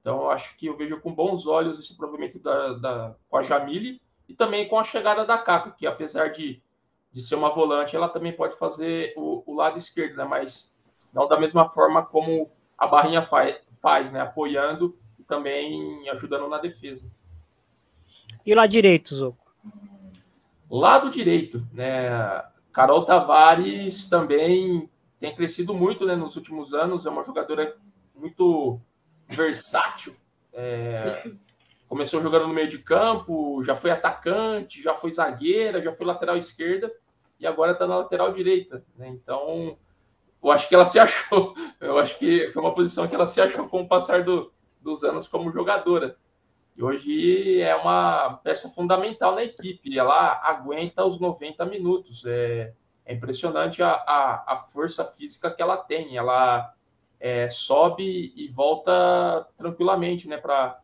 Então, eu acho que eu vejo com bons olhos esse provimento da, da, com a Jamile e também com a chegada da Caco, que apesar de, de ser uma volante, ela também pode fazer o, o lado esquerdo, né, mas não da mesma forma como a barrinha faz, faz né, apoiando também ajudando na defesa. E lado direito, Zoco? Lado direito, né? Carol Tavares também tem crescido muito né, nos últimos anos, é uma jogadora muito versátil. É, começou jogando no meio de campo, já foi atacante, já foi zagueira, já foi lateral esquerda e agora está na lateral direita. Né? Então, eu acho que ela se [laughs] achou. Eu acho que foi uma posição que ela se achou com o passar do, dos anos como jogadora. E hoje é uma peça fundamental na equipe. Ela aguenta os 90 minutos. É, é impressionante a, a, a, força física que ela tem. Ela é, sobe e volta tranquilamente né, para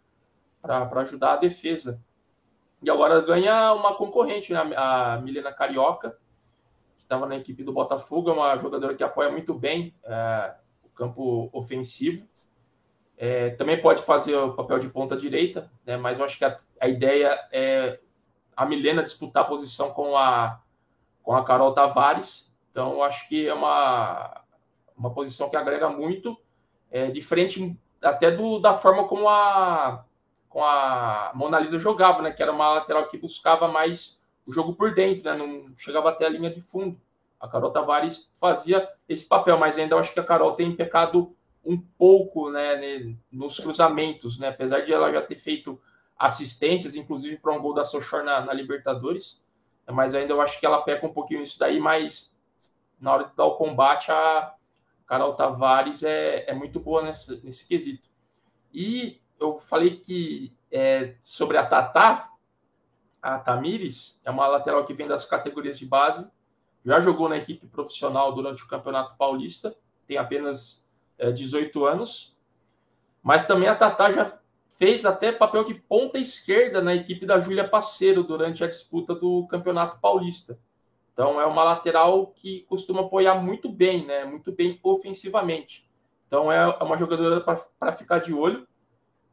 ajudar a defesa. E agora ganha uma concorrente, né, a Milena Carioca, que estava na equipe do Botafogo, é uma jogadora que apoia muito bem é, o campo ofensivo. É, também pode fazer o papel de ponta direita, né, mas eu acho que a, a, ideia é a Milena disputar a posição com a, com a Carol Tavares. Então, eu acho que é uma, uma posição que agrega muito, é, diferente até do, da forma como a, com a Mona Lisa jogava, né, que era uma lateral que buscava mais o jogo por dentro, né, não chegava até a linha de fundo. A Carol Tavares fazia esse papel, mas ainda eu acho que a Carol tem pecado um pouco né, nos cruzamentos, né? apesar de ela já ter feito assistências, inclusive para um gol da Sochor na, na, Libertadores, mas ainda eu acho que ela peca um pouquinho nisso daí, mas na hora de dar o combate, a Carol Tavares é, é muito boa nesse, nesse quesito. E eu falei que é, sobre a Tatá, a Tamires, é uma lateral que vem das categorias de base, já jogou na equipe profissional durante o Campeonato Paulista, tem apenas 18 é, anos. Mas também a Tatá já fez até papel de ponta esquerda na equipe da Júlia Passeiro durante a disputa do Campeonato Paulista. Então é uma lateral que costuma apoiar muito bem, né? Muito bem ofensivamente. Então é, é uma jogadora para ficar de olho.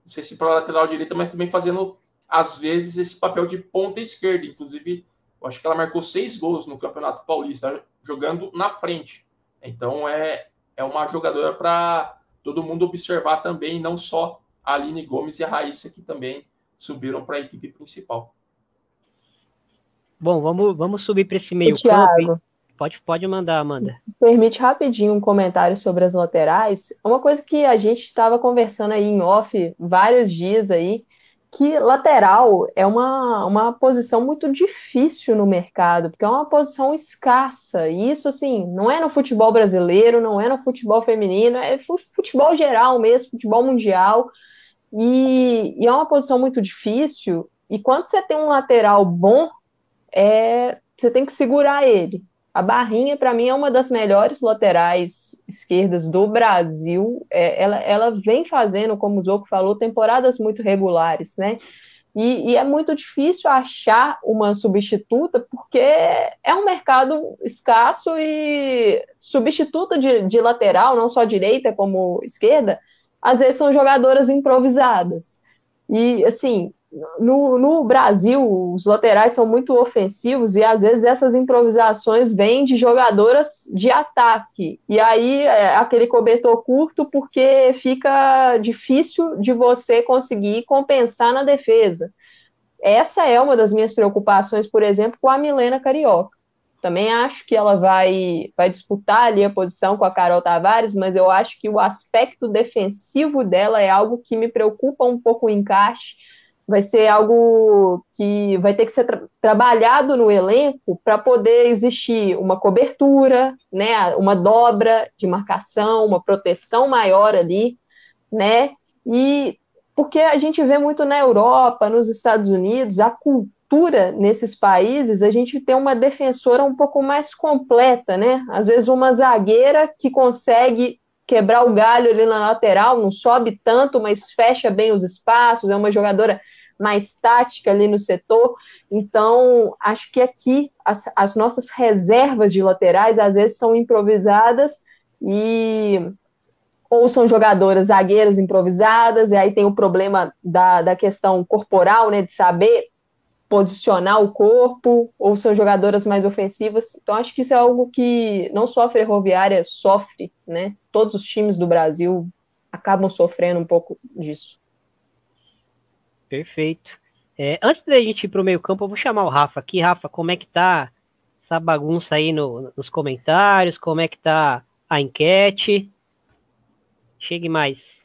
Não sei se para lateral direita, mas também fazendo às vezes esse papel de ponta esquerda. Inclusive, eu acho que ela marcou seis gols no Campeonato Paulista, jogando na frente. Então é, é uma jogadora para todo mundo observar também, não só a Aline Gomes e a Raíssa, que também subiram para a equipe principal. Bom, vamos, vamos subir para esse meio campo. Pode, pode mandar, Amanda. Permite rapidinho um comentário sobre as laterais. Uma coisa que a gente estava conversando aí em off vários dias aí, que lateral é uma, uma posição muito difícil no mercado, porque é uma posição escassa. E isso, assim, não é no futebol brasileiro, não é no futebol feminino, é futebol geral mesmo, futebol mundial. E, e é uma posição muito difícil. E quando você tem um lateral bom, é, você tem que segurar ele. A Barrinha, para mim, é uma das melhores laterais esquerdas do Brasil. É, ela, ela vem fazendo, como o Zoco falou, temporadas muito regulares, né? E, e, é muito difícil achar uma substituta, porque é um mercado escasso e substituta de, de lateral, não só direita como esquerda, às vezes são jogadoras improvisadas. E, assim, no, no, Brasil, os laterais são muito ofensivos e às vezes essas improvisações vêm de jogadoras de ataque. E aí é aquele cobertor curto porque fica difícil de você conseguir compensar na defesa. Essa é uma das minhas preocupações, por exemplo, com a Milena Carioca. Também acho que ela vai, vai disputar ali a posição com a Carol Tavares, mas eu acho que o aspecto defensivo dela é algo que me preocupa um pouco o encaixe vai ser algo que vai ter que ser tra trabalhado no elenco para poder existir uma cobertura, né, uma dobra de marcação, uma proteção maior ali, né? E porque a gente vê muito na Europa, nos Estados Unidos, a cultura nesses países, a gente tem uma defensora um pouco mais completa, né? Às vezes uma zagueira que consegue quebrar o galho ali na lateral, não sobe tanto, mas fecha bem os espaços, é uma jogadora mais tática ali no setor. Então, acho que aqui as, as nossas reservas de laterais às vezes são improvisadas e ou são jogadoras zagueiras improvisadas, e aí tem o problema da, da questão corporal, né, de saber posicionar o corpo, ou são jogadoras mais ofensivas. Então, acho que isso é algo que não só a Ferroviária sofre, né? Todos os times do Brasil acabam sofrendo um pouco disso. Perfeito. É, antes da gente ir para o meio campo, eu vou chamar o Rafa aqui. Rafa, como é que tá essa bagunça aí no, nos comentários? Como é que tá a enquete? Chegue mais.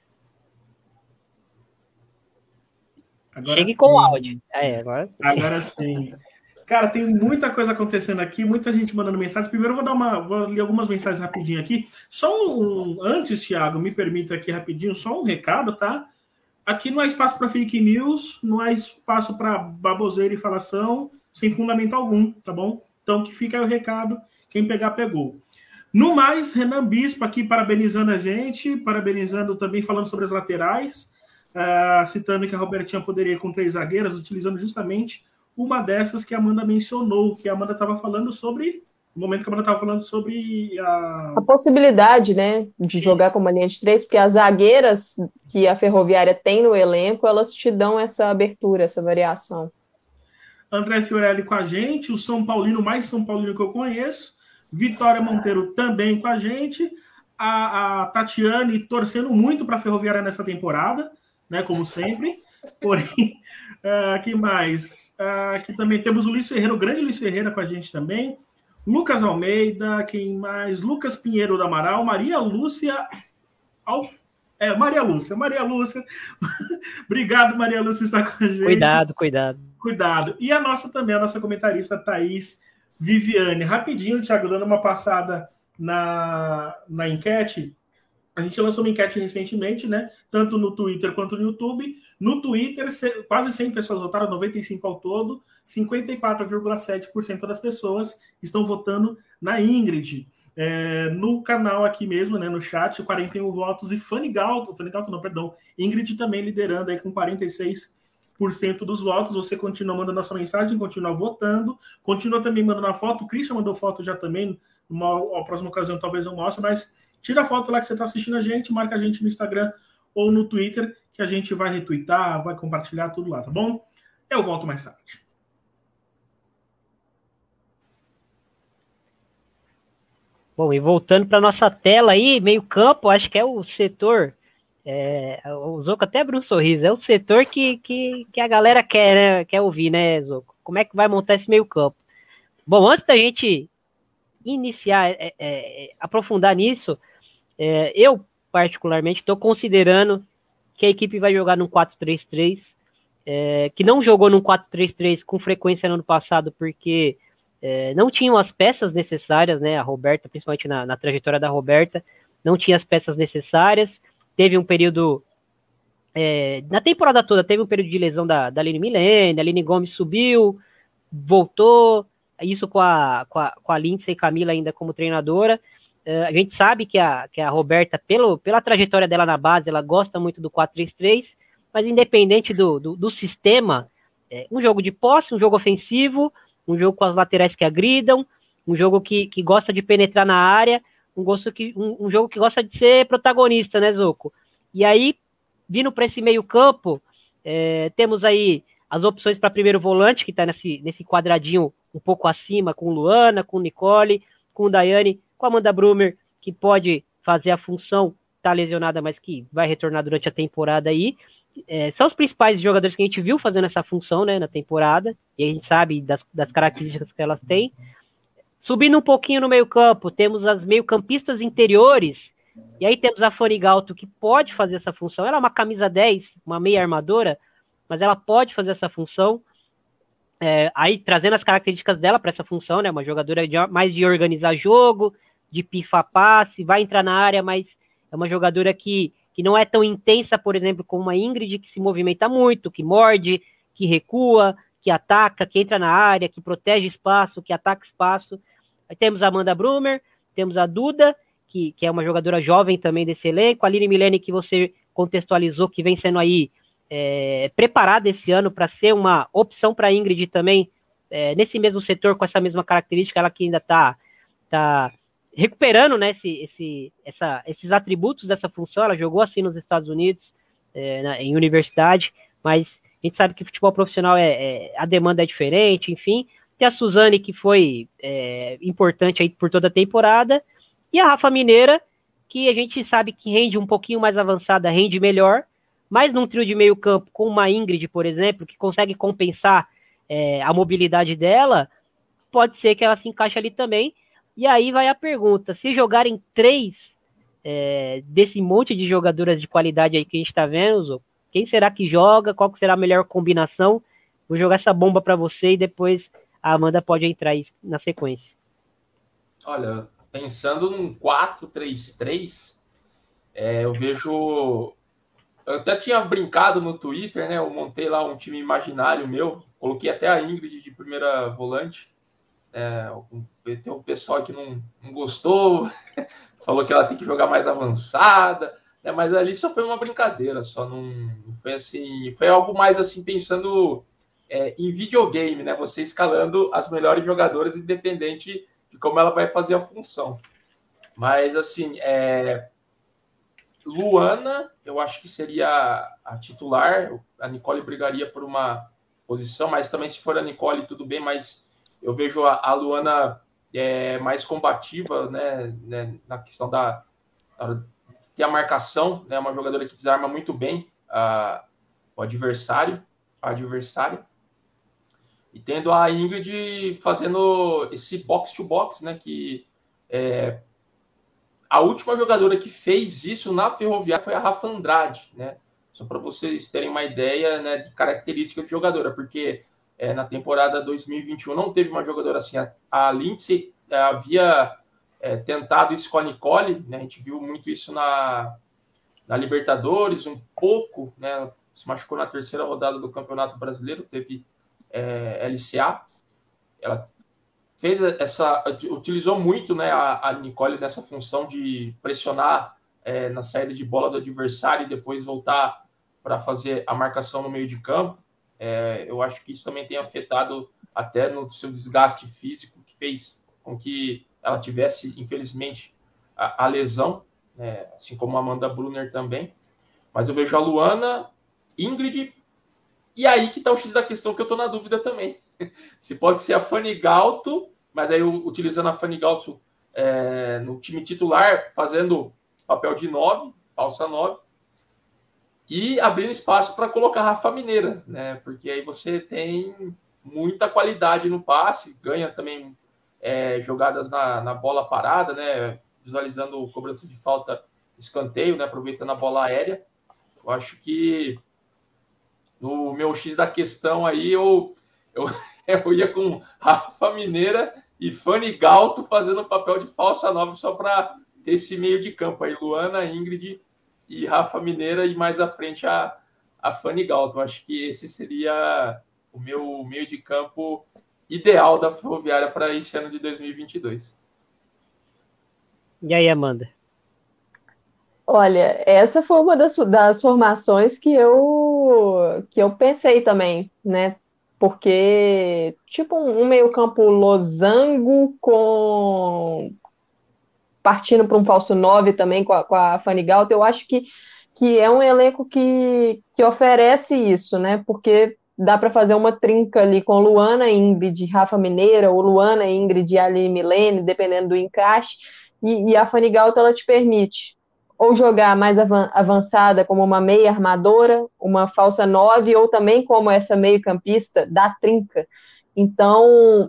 Agora Chegue sim. com o áudio. É, agora... agora sim. Cara, tem muita coisa acontecendo aqui, muita gente mandando mensagem. Primeiro eu vou dar uma, vou ler algumas mensagens rapidinho aqui. Só um, antes, Thiago, me permita aqui rapidinho, só um recado, tá? Aqui não há espaço para fake news, não há espaço para baboseira e falação sem fundamento algum, tá bom? Então que fica o recado, quem pegar, pegou. No mais, Renan Bispo aqui parabenizando a gente, parabenizando também, falando sobre as laterais, uh, citando que a Robertinha poderia ir com três zagueiras, utilizando justamente uma dessas que a Amanda mencionou, que a Amanda estava falando sobre no momento que a Amanda estava falando sobre a... a possibilidade, né, de jogar com uma linha de três, porque as zagueiras que a Ferroviária tem no elenco, elas te dão essa abertura, essa variação. André Fiorelli com a gente, o São Paulino mais São Paulino que eu conheço, Vitória Monteiro também com a gente, a, a Tatiane torcendo muito para a Ferroviária nessa temporada, né, como sempre. Porém, uh, [laughs] que mais? Uh, aqui também temos o Luiz Ferreira, o grande Luiz Ferreira com a gente também. Lucas Almeida, quem mais? Lucas Pinheiro da Amaral, Maria Lúcia. Al... É, Maria Lúcia, Maria Lúcia. [laughs] Obrigado, Maria Lúcia, estar com a gente. Cuidado, cuidado. Cuidado. E a nossa também, a nossa comentarista Thaís Viviane. Rapidinho, Thiago, dando uma passada na, na enquete. A gente lançou uma enquete recentemente, né? Tanto no Twitter quanto no YouTube. No Twitter, quase 100 pessoas votaram, 95 ao todo. 54,7% das pessoas estão votando na Ingrid. É, no canal aqui mesmo, né, no chat, 41 votos. E Fanny Galto, Fanny Galto não, perdão, Ingrid também liderando aí com 46% dos votos. Você continua mandando a sua mensagem, continua votando, continua também mandando a foto. O Christian mandou foto já também. Numa próxima ocasião talvez eu mostre, mas Tira a foto lá que você está assistindo a gente, marca a gente no Instagram ou no Twitter, que a gente vai retweetar, vai compartilhar tudo lá, tá bom? Eu volto mais tarde. Bom, e voltando para nossa tela aí, meio campo, acho que é o setor. É, o Zoco até abriu um sorriso. É o setor que, que, que a galera quer, né, quer ouvir, né, Zoco? Como é que vai montar esse meio campo? Bom, antes da gente iniciar, é, é, aprofundar nisso, é, eu, particularmente, estou considerando que a equipe vai jogar num 4-3-3. é, que não jogou num 4-3-3 com frequência no ano passado, porque é, não tinham as peças necessárias, né? A Roberta, principalmente na, na, trajetória da Roberta, não tinha as peças necessárias. Teve um período. É, na temporada toda, teve um período de lesão da, da Aline Milene, a Aline Gomes subiu, voltou, isso com a, com a, com a Lindsay Camila ainda como treinadora. Uh, a gente sabe que a, que a Roberta, pelo, pela trajetória dela na base, ela gosta muito do 4-3-3, mas independente do, do, do sistema, é, um jogo de posse, um jogo ofensivo, um jogo com as laterais que agridam, um jogo que, que gosta de penetrar na área, um, gosto que, um, um jogo que gosta de ser protagonista, né, Zoco? E aí, vindo para esse meio campo, é, temos aí as opções para primeiro volante, que está nesse, nesse quadradinho um pouco acima, com Luana, com Nicole, com Daiane, com Amanda Brumer, que pode fazer a função, tá lesionada, mas que vai retornar durante a temporada aí. É, são os principais jogadores que a gente viu fazendo essa função né, na temporada, e a gente sabe das, das características que elas têm. Subindo um pouquinho no meio-campo, temos as meio-campistas interiores, e aí temos a Fanny Galto, que pode fazer essa função. Ela é uma camisa 10, uma meia armadora, mas ela pode fazer essa função. É, aí trazendo as características dela para essa função, né? Uma jogadora de, mais de organizar jogo, de pifar passe, vai entrar na área, mas é uma jogadora que, que não é tão intensa, por exemplo, como uma Ingrid, que se movimenta muito, que morde, que recua, que ataca, que entra na área, que protege espaço, que ataca espaço. Aí temos a Amanda Brumer, temos a Duda, que, que é uma jogadora jovem também desse elenco, a Lili Milene, que você contextualizou, que vem sendo aí é, preparada esse ano para ser uma opção para a Ingrid também, é, nesse mesmo setor, com essa mesma característica, ela que ainda está tá recuperando né, esse, esse, essa, esses atributos dessa função. Ela jogou assim nos Estados Unidos, é, na, em universidade, mas a gente sabe que futebol profissional é, é, a demanda é diferente, enfim. Tem a Suzane, que foi é, importante aí por toda a temporada, e a Rafa Mineira, que a gente sabe que rende um pouquinho mais avançada, rende melhor, mas num trio de meio campo com uma Ingrid, por exemplo, que consegue compensar é, a mobilidade dela, pode ser que ela se encaixe ali também. E aí vai a pergunta: se jogarem três é, desse monte de jogadoras de qualidade aí que a gente está vendo, quem será que joga? Qual será a melhor combinação? Vou jogar essa bomba para você e depois a Amanda pode entrar aí na sequência. Olha, pensando num 4-3-3, é, eu vejo. Eu até tinha brincado no Twitter, né? Eu montei lá um time imaginário meu, coloquei até a Ingrid de primeira volante. É, tem um pessoal que não, não gostou, [laughs] falou que ela tem que jogar mais avançada, né, mas ali só foi uma brincadeira, só não, foi assim, foi algo mais assim pensando é, em videogame, né? Você escalando as melhores jogadoras, independente de como ela vai fazer a função. Mas assim, é, Luana, eu acho que seria a titular. A Nicole brigaria por uma posição, mas também se for a Nicole, tudo bem, mas eu vejo a, a Luana é, mais combativa, né, né, na questão da, da a marcação, né, uma jogadora que desarma muito bem a, o adversário, a adversária. E tendo a Ingrid fazendo esse box to box, né, que é, a última jogadora que fez isso na Ferroviária foi a Rafa Andrade, né? Só para vocês terem uma ideia né, de característica de jogadora, porque é, na temporada 2021 não teve uma jogadora assim. A, a Lindsay é, havia é, tentado isso com a Nicole, né? a gente viu muito isso na, na Libertadores, um pouco, né? se machucou na terceira rodada do Campeonato Brasileiro, teve é, LCA. Ela fez essa, utilizou muito né, a, a Nicole nessa função de pressionar é, na saída de bola do adversário e depois voltar para fazer a marcação no meio de campo. É, eu acho que isso também tem afetado até no seu desgaste físico, que fez com que ela tivesse, infelizmente, a, a lesão, né, assim como a Amanda Brunner também. Mas eu vejo a Luana, Ingrid, e aí que está o X da questão que eu estou na dúvida também. [laughs] Se pode ser a Fanny Galto, mas aí utilizando a Fanny Galto é, no time titular, fazendo papel de 9, falsa 9, e abrindo espaço para colocar a Rafa Mineira, né? Porque aí você tem muita qualidade no passe, ganha também é, jogadas na, na, bola parada, né? Visualizando cobrança de falta, escanteio, né? Aproveitando a bola aérea. Eu acho que no meu X da questão aí, eu, eu, [laughs] eu ia com Rafa Mineira e Fanny Galto fazendo o papel de falsa nova só para ter esse meio de campo aí, Luana, Ingrid e Rafa Mineira e mais à frente a, a Fanny Galto. Acho que esse seria o meu meio de campo ideal da Ferroviária para esse ano de 2022. E aí, Amanda? Olha, essa foi uma das, das formações que eu que eu pensei também, né? Porque, tipo, um meio-campo losango com partindo para um falso 9 também com a, com a Fanny Galto, eu acho que, que é um elenco que, que oferece isso, né? Porque dá para fazer uma trinca ali com Luana, Ingrid, Rafa Mineira, ou Luana, Ingrid Aline Milene, dependendo do encaixe, e, e a Fanny Galto, ela te permite ou jogar mais avançada como uma meia armadora, uma falsa nove, ou também como essa meio campista da trinca. Então,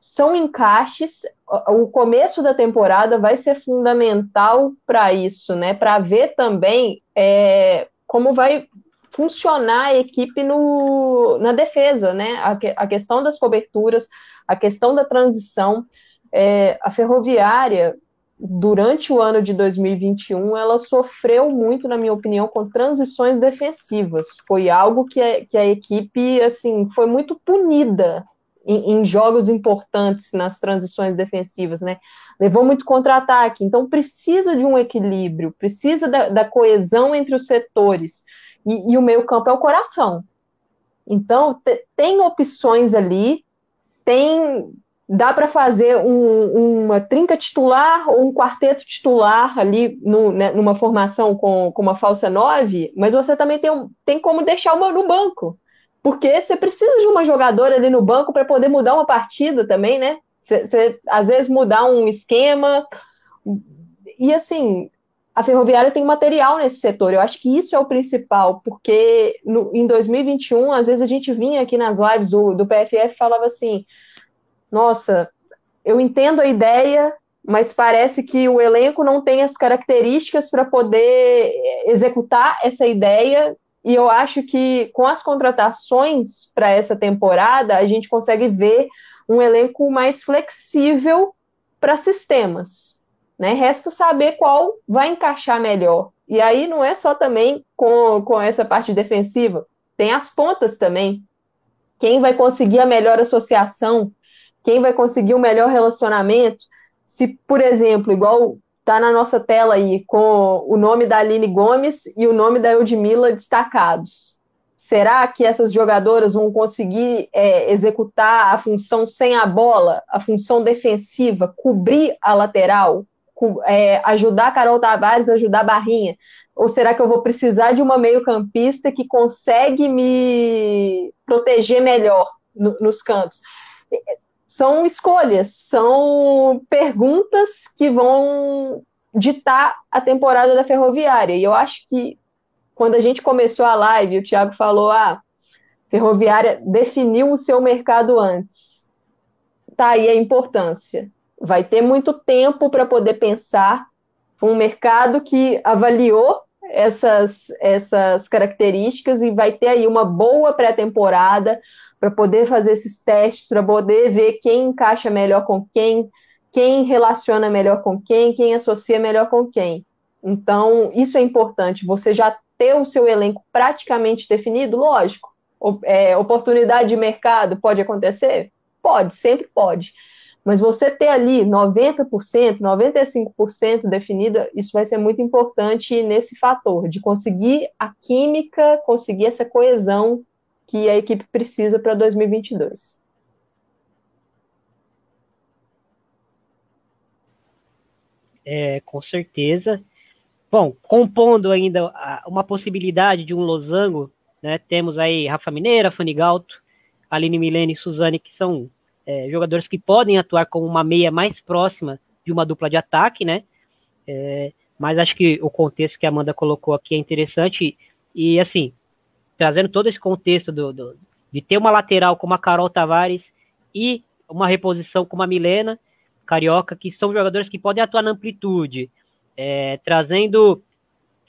são encaixes, o começo da temporada vai ser fundamental para isso, né? Para ver também é, como vai funcionar a equipe no, na defesa, né? A, a questão das coberturas, a questão da transição. É, a ferroviária durante o ano de 2021, ela sofreu muito, na minha opinião, com transições defensivas. Foi algo que a, que a equipe, assim, foi muito punida em, em jogos importantes nas transições defensivas, né? Levou muito contra-ataque, então precisa de um equilíbrio, precisa da, da coesão entre os setores. E, e o meio-campo é o coração. Então, te, tem opções ali, tem dá para fazer um, uma trinca titular ou um quarteto titular ali no, né, numa formação com, com, uma falsa nove, mas você também tem, tem como deixar uma no banco. Porque você precisa de uma jogadora ali no banco para poder mudar uma partida também, né? Você, às vezes mudar um esquema. E assim, a Ferroviária tem material nesse setor. Eu acho que isso é o principal, porque no, em 2021, às vezes a gente vinha aqui nas lives do, do PFF e falava assim: nossa, eu entendo a ideia, mas parece que o elenco não tem as características para poder executar essa ideia. E eu acho que com as contratações para essa temporada, a gente consegue ver um elenco mais flexível para sistemas. Né? Resta saber qual vai encaixar melhor. E aí não é só também com, com essa parte defensiva, tem as pontas também. Quem vai conseguir a melhor associação? quem vai conseguir o melhor relacionamento, se, por exemplo, igual está na nossa tela aí, com o nome da Aline Gomes e o nome da Eudmila destacados. Será que essas jogadoras vão conseguir é, executar a função sem a bola, a função defensiva, cobrir a lateral, é, ajudar a Carol Tavares, ajudar a Barrinha? Ou será que eu vou precisar de uma meio-campista que consegue me proteger melhor no, nos cantos? São escolhas, são perguntas que vão ditar a temporada da Ferroviária. E eu acho que quando a gente começou a live, o Thiago falou: ah, Ferroviária definiu o seu mercado antes. Tá aí a importância. Vai ter muito tempo para poder pensar. Um mercado que avaliou essas, essas características e vai ter aí uma boa pré-temporada, para poder fazer esses testes, para poder ver quem encaixa melhor com quem, quem relaciona melhor com quem, quem associa melhor com quem. Então, isso é importante. Você já ter o seu elenco praticamente definido, lógico. É, oportunidade de mercado pode acontecer? Pode, sempre pode. Mas você ter ali 90%, 95% definida, isso vai ser muito importante nesse fator, de conseguir a química, conseguir essa coesão que a equipe precisa para 2022. É, com certeza. Bom, compondo ainda uma possibilidade de um losango, né, temos aí Rafa Mineira, Fanny Galto, Aline Milene e Suzane, que são é, jogadores que podem atuar como uma meia mais próxima de uma dupla de ataque, né? É, mas acho que o contexto que a Amanda colocou aqui é interessante. E assim, trazendo todo esse contexto do, do, de ter uma lateral como a Carol Tavares e uma reposição como a Milena Carioca, que são jogadores que podem atuar na amplitude, é, trazendo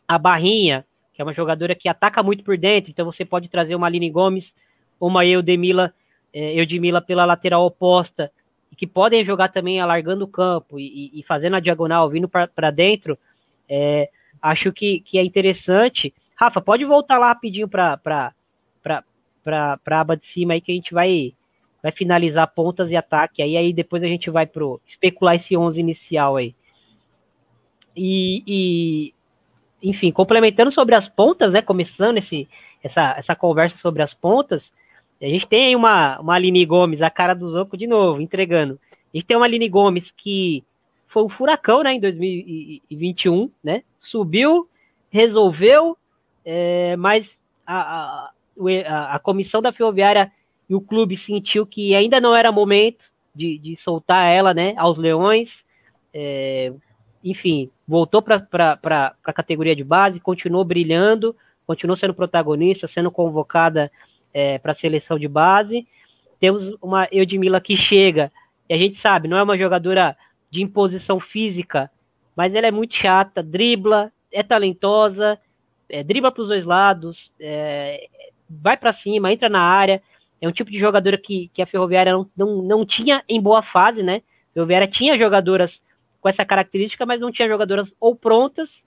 a Barrinha, que é uma jogadora que ataca muito por dentro, então você pode trazer uma Aline Gomes uma Eudemila, é, Eudemila pela lateral oposta, que podem jogar também alargando o campo e, e fazendo a diagonal, vindo para dentro, é, acho que, que é interessante. Rafa, pode voltar lá rapidinho para a aba de cima aí que a gente vai, vai finalizar pontas e ataque. Aí, aí depois a gente vai pro especular esse 11 inicial aí. E, e, enfim, complementando sobre as pontas, né? Começando esse, essa, essa conversa sobre as pontas, a gente tem aí uma, uma Aline Gomes, a cara do Zoco de novo, entregando. A gente tem uma Aline Gomes que foi um furacão, né, em 2021, né? Subiu, resolveu, é, mas a, a, a, comissão da Ferroviária e o clube sentiu que ainda não era momento de, de soltar ela, né, aos leões. É, enfim, voltou para a categoria de base, continuou brilhando, continuou sendo protagonista, sendo convocada é, para a seleção de base. Temos uma Eudmila que chega, e a gente sabe, não é uma jogadora de imposição física, mas ela é muito chata, dribla, é talentosa, é, dribla para os dois lados, é, vai para cima, entra na área. É um tipo de jogadora que, que a Ferroviária não, não, não tinha em boa fase, né? A Ferroviária tinha jogadoras com essa característica, mas não tinha jogadoras ou prontas,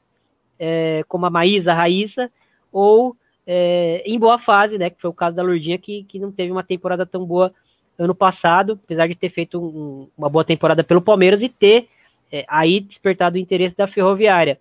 é, como a Maísa, a Raíssa, ou é, em boa fase, né? Que foi o caso da Lourdinha, que, que não teve uma temporada tão boa ano passado, apesar de ter feito um, uma boa temporada pelo Palmeiras e ter é, aí despertado o interesse da Ferroviária.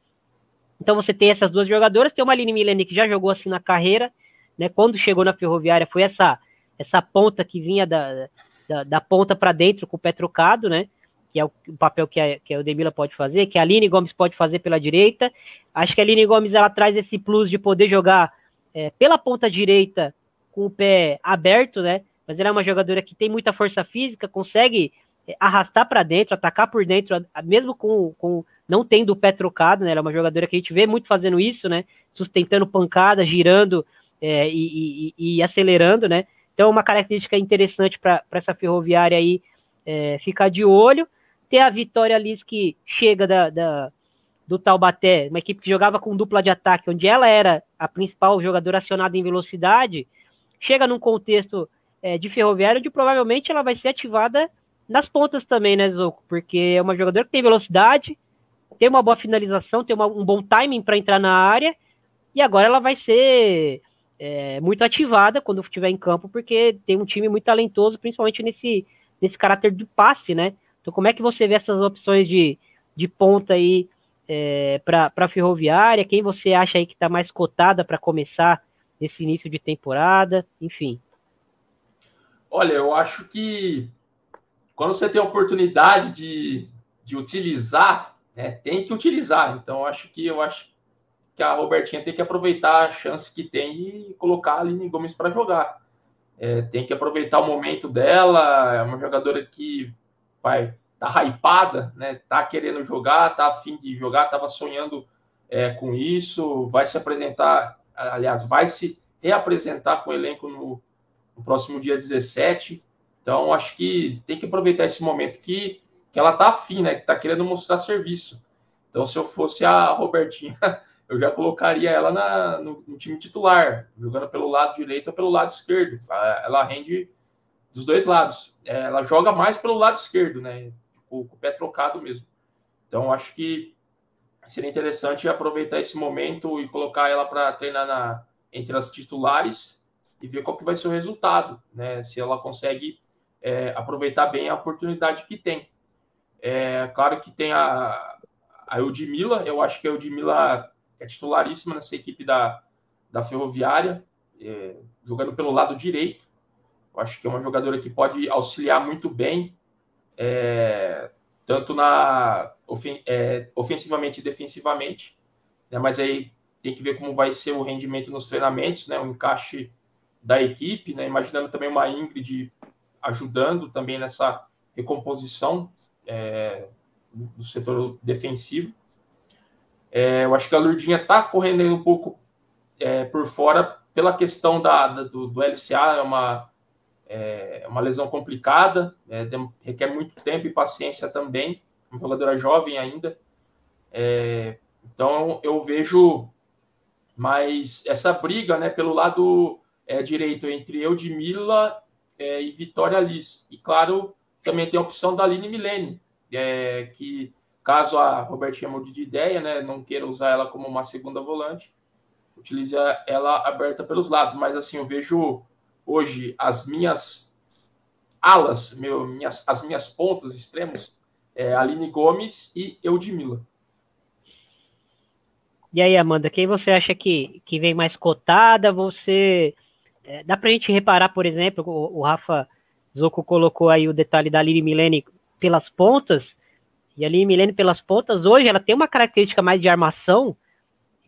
Então você tem essas duas jogadoras, tem uma Aline Milene que já jogou assim na carreira, né? Quando chegou na Ferroviária foi essa essa ponta que vinha da, da, da ponta para dentro com o pé trocado, né? Que é o, o papel que a, que a Demila pode fazer, que a Aline Gomes pode fazer pela direita. Acho que a Aline Gomes ela traz esse plus de poder jogar é, pela ponta direita com o pé aberto, né? Mas ela é uma jogadora que tem muita força física, consegue é, arrastar para dentro, atacar por dentro, mesmo com, com não tendo o pé trocado, né? Ela é uma jogadora que a gente vê muito fazendo isso, né? Sustentando pancada, girando é, e, e, e, acelerando, né? Então, uma característica interessante para essa ferroviária aí é, ficar de olho. Ter a Vitória Liz que chega da, da do Taubaté, uma equipe que jogava com dupla de ataque, onde ela era a principal jogadora acionada em velocidade, chega num contexto é, de ferroviário onde provavelmente ela vai ser ativada nas pontas também, né, Zoco? Porque é uma jogadora que tem velocidade, tem uma boa finalização, tem uma, um bom timing para entrar na área, e agora ela vai ser é, muito ativada quando estiver em campo, porque tem um time muito talentoso, principalmente nesse, nesse caráter de passe, né? Então, como é que você vê essas opções de, de ponta aí é, para a Ferroviária? Quem você acha aí que está mais cotada para começar esse início de temporada? Enfim. Olha, eu acho que quando você tem a oportunidade de, de utilizar, né, tem que utilizar. Então, acho que eu acho que a Robertinha tem que aproveitar a chance que tem e colocar a Aline Gomes para jogar. É, tem que aproveitar o momento dela, é uma jogadora que vai tá hypada, né? Tá querendo jogar, tá afim de jogar, tava sonhando é, com isso, vai se apresentar, aliás, vai se reapresentar com o elenco no, no, próximo dia 17. Então, acho que tem que aproveitar esse momento que, que ela tá afim, né? Que tá querendo mostrar serviço. Então, se eu fosse a Robertinha, [laughs] eu já colocaria ela na, no, no, time titular, jogando pelo lado direito ou pelo lado esquerdo. Ela rende dos dois lados. É, ela joga mais pelo lado esquerdo, né? com, com o pé trocado mesmo. Então, acho que seria interessante aproveitar esse momento e colocar ela para treinar na, entre as titulares e ver qual que vai ser o resultado, né? Se ela consegue é, aproveitar bem a oportunidade que tem. É, claro que tem a, a Eudmila, eu acho que a Eudmila é titularíssima nessa equipe da, da Ferroviária, é, jogando pelo lado direito. Eu acho que é uma jogadora que pode auxiliar muito bem é, tanto na ofen é, ofensivamente e defensivamente, né, mas aí tem que ver como vai ser o rendimento nos treinamentos, né, o encaixe da equipe, né, imaginando também uma Ingrid ajudando também nessa recomposição é, do setor defensivo. É, eu acho que a Lurdinha está correndo um pouco é, por fora pela questão da, da do, do, LCA, é uma é uma lesão complicada, é, requer muito tempo e paciência também. Uma jogadora jovem ainda. É, então eu vejo Mas essa briga, né, pelo lado é, direito entre Eudmila é, e Vitória Liz. E claro, também tem a opção da Aline Milene, é, que caso a Robertinha mude de ideia, né, não queira usar ela como uma segunda volante, utiliza ela aberta pelos lados. Mas assim, eu vejo hoje as minhas alas, meu, minhas, as minhas pontas extremos, é, Aline Gomes e Eudmila. E aí, Amanda, quem você acha que, que vem mais cotada? Você. É, dá pra gente reparar, por exemplo, o, o Rafa Zoco colocou aí o detalhe da Aline Milene pelas pontas. E a Aline Milene pelas pontas, hoje, ela tem uma característica mais de armação.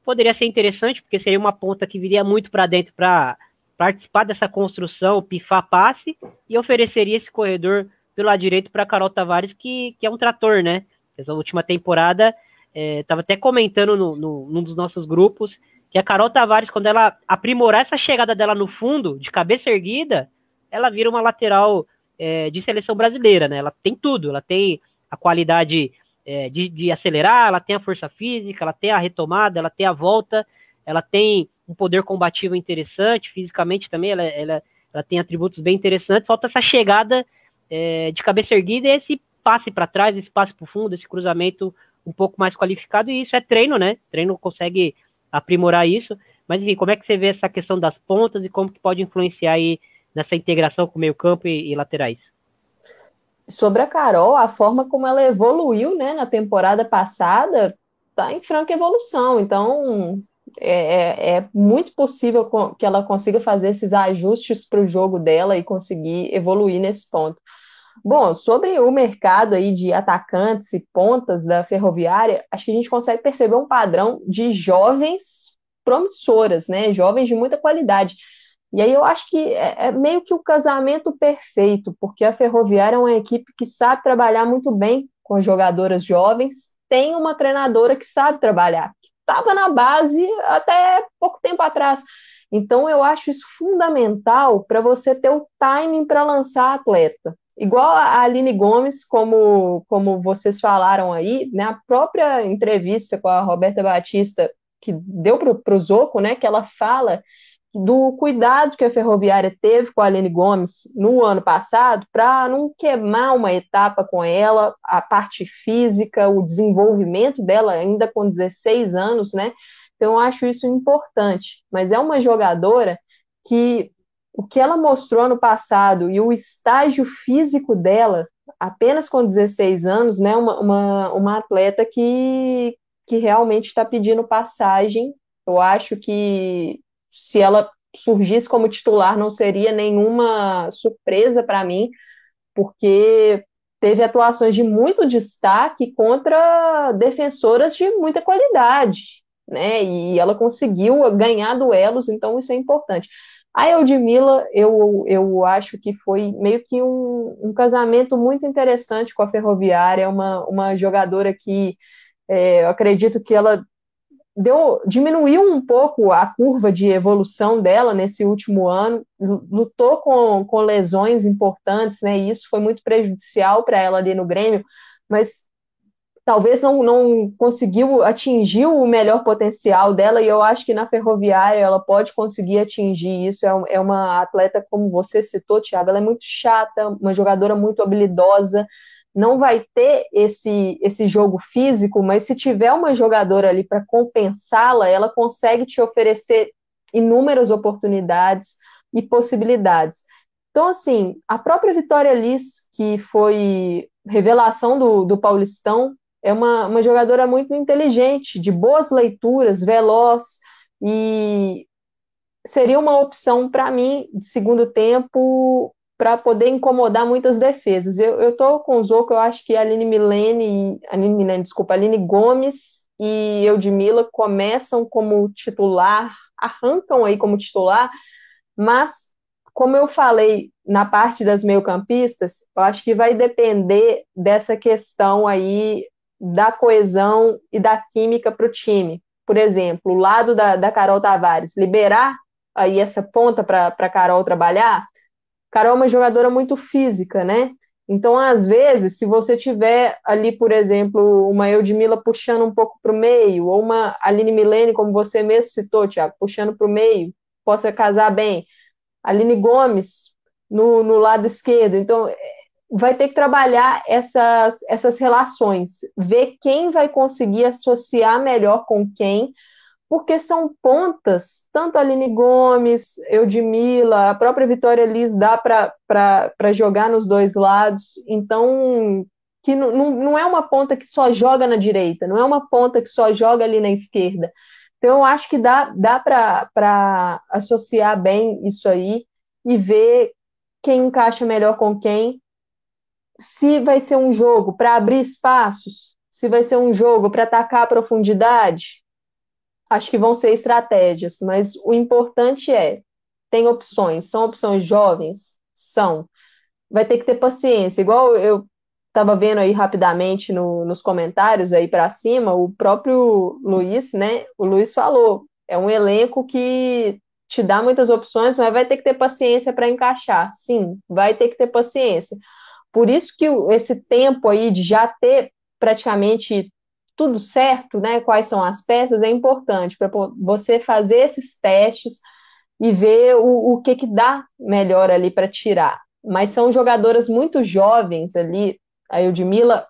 Poderia ser interessante, porque seria uma ponta que viria muito para dentro para participar dessa construção, pifar passe e ofereceria esse corredor pelo lado direito para Carol Tavares, que, que é um trator, né? Essa última temporada, estava é, até comentando no, no, num dos nossos grupos, que a Carol Tavares, quando ela aprimorar essa chegada dela no fundo, de cabeça erguida, ela vira uma lateral é, de seleção brasileira, né? Ela tem tudo, ela tem a qualidade é, de, de acelerar, ela tem a força física, ela tem a retomada, ela tem a volta, ela tem um poder combativo interessante, fisicamente também ela, ela, ela tem atributos bem interessantes, falta essa chegada é, de cabeça erguida e esse passe para trás, esse passe para o fundo, esse cruzamento um pouco mais qualificado, e isso é treino, né? Treino consegue aprimorar isso. Mas enfim, como é que você vê essa questão das pontas e como que pode influenciar aí nessa integração com meio campo e, e laterais? Sobre a Carol, a forma como ela evoluiu, né, na temporada passada, está em franca evolução. Então, é, é, é, muito possível que ela consiga fazer esses ajustes para o jogo dela e conseguir evoluir nesse ponto. Bom, sobre o mercado aí de atacantes e pontas da Ferroviária, acho que a gente consegue perceber um padrão de jovens promissoras, né? Jovens de muita qualidade. E aí eu acho que é, é meio que o casamento perfeito, porque a Ferroviária é uma equipe que sabe trabalhar muito bem com jogadoras jovens, tem uma treinadora que sabe trabalhar, estava na base até pouco tempo atrás. Então, eu acho isso fundamental para você ter o timing para lançar atleta. Igual a Aline Gomes, como, como vocês falaram aí, né, a própria entrevista com a Roberta Batista, que deu para o Zoco, né, que ela fala do cuidado que a Ferroviária teve com a Aline Gomes no ano passado para não queimar uma etapa com ela, a parte física, o desenvolvimento dela ainda com 16 anos, né? Então eu acho isso importante. Mas é uma jogadora que o que ela mostrou no passado e o estágio físico dela, apenas com 16 anos, né? Uma, uma, uma atleta que, que realmente está pedindo passagem. Eu acho que se ela surgisse como titular, não seria nenhuma surpresa para mim, porque teve atuações de muito destaque contra defensoras de muita qualidade, né? E ela conseguiu ganhar duelos, então isso é importante. A Eudmila, eu, eu acho que foi meio que um, um casamento muito interessante com a Ferroviária, uma, uma jogadora que é, eu acredito que ela deu, diminuiu um pouco a curva de evolução dela nesse último ano, lutou com, com lesões importantes, né? E isso foi muito prejudicial para ela ali no Grêmio, mas talvez não, não conseguiu atingir o melhor potencial dela, e eu acho que na ferroviária ela pode conseguir atingir isso. É, é uma atleta, como você citou, Thiago, ela é muito chata, uma jogadora muito habilidosa não vai ter esse, esse jogo físico, mas se tiver uma jogadora ali para compensá-la, ela consegue te oferecer inúmeras oportunidades e possibilidades. Então, assim, a própria Vitória Liz, que foi revelação do, do Paulistão, é uma, uma jogadora muito inteligente, de boas leituras, veloz, e seria uma opção para mim de segundo tempo para poder incomodar muitas defesas. Eu, eu tô com o Zoco, eu acho que a Aline Milene, Aline Milene, desculpa, Aline Gomes e Eudmila começam como titular, arrancam aí como titular, mas como eu falei na parte das meio-campistas, eu acho que vai depender dessa questão aí da coesão e da química para o time. Por exemplo, o lado da, da Carol Tavares, liberar aí essa ponta para a Carol trabalhar, Carol é uma jogadora muito física, né? Então, às vezes, se você tiver ali, por exemplo, uma Eudmila puxando um pouco para o meio, ou uma Aline Milene, como você mesmo citou, Tiago, puxando para o meio, possa casar bem. Aline Gomes no, no lado esquerdo. Então, vai ter que trabalhar essas, essas relações, ver quem vai conseguir associar melhor com quem, porque são pontas, tanto a Aline Gomes, Eudmila, a própria Vitória Liz dá para jogar nos dois lados, então que não, não é uma ponta que só joga na direita, não é uma ponta que só joga ali na esquerda. Então eu acho que dá, dá para associar bem isso aí e ver quem encaixa melhor com quem, se vai ser um jogo para abrir espaços, se vai ser um jogo para atacar a profundidade, acho que vão ser estratégias, mas o importante é, tem opções, são opções jovens? São. Vai ter que ter paciência, igual eu estava vendo aí rapidamente no, nos comentários aí para cima, o próprio Luiz, né? O Luiz falou, é um elenco que te dá muitas opções, mas vai ter que ter paciência para encaixar. Sim, vai ter que ter paciência. Por isso que esse tempo aí de já ter praticamente tudo certo, né? Quais são as peças, é importante para você fazer esses testes e ver o, o que, que dá melhor ali para tirar. Mas são jogadoras muito jovens ali, a Eudmila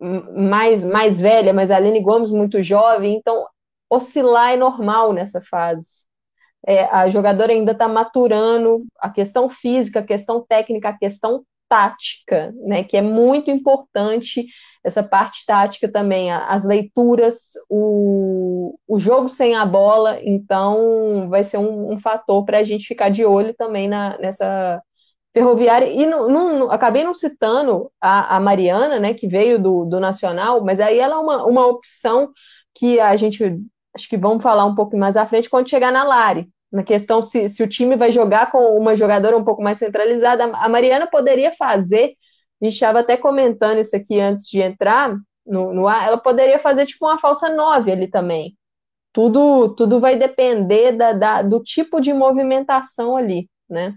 mais, mais velha, mas a Aline Gomes muito jovem, então oscilar é normal nessa fase. É, a jogadora ainda está maturando a questão física, a questão técnica, a questão tática, né, que é muito importante essa parte tática também, as leituras, o, o jogo sem a bola, então vai ser um, um fator para a gente ficar de olho também na, nessa ferroviária. E acabei não citando a, a, Mariana, né, que veio do, do Nacional, mas aí ela é uma, uma opção que a gente acho que vamos falar um pouco mais à frente quando chegar na Lari. Na questão se, se o time vai jogar com uma jogadora um pouco mais centralizada, a Mariana poderia fazer gente estava até comentando isso aqui antes de entrar no, no ar, ela poderia fazer tipo uma falsa nove ali também. Tudo, tudo vai depender da, da, do tipo de movimentação ali, né?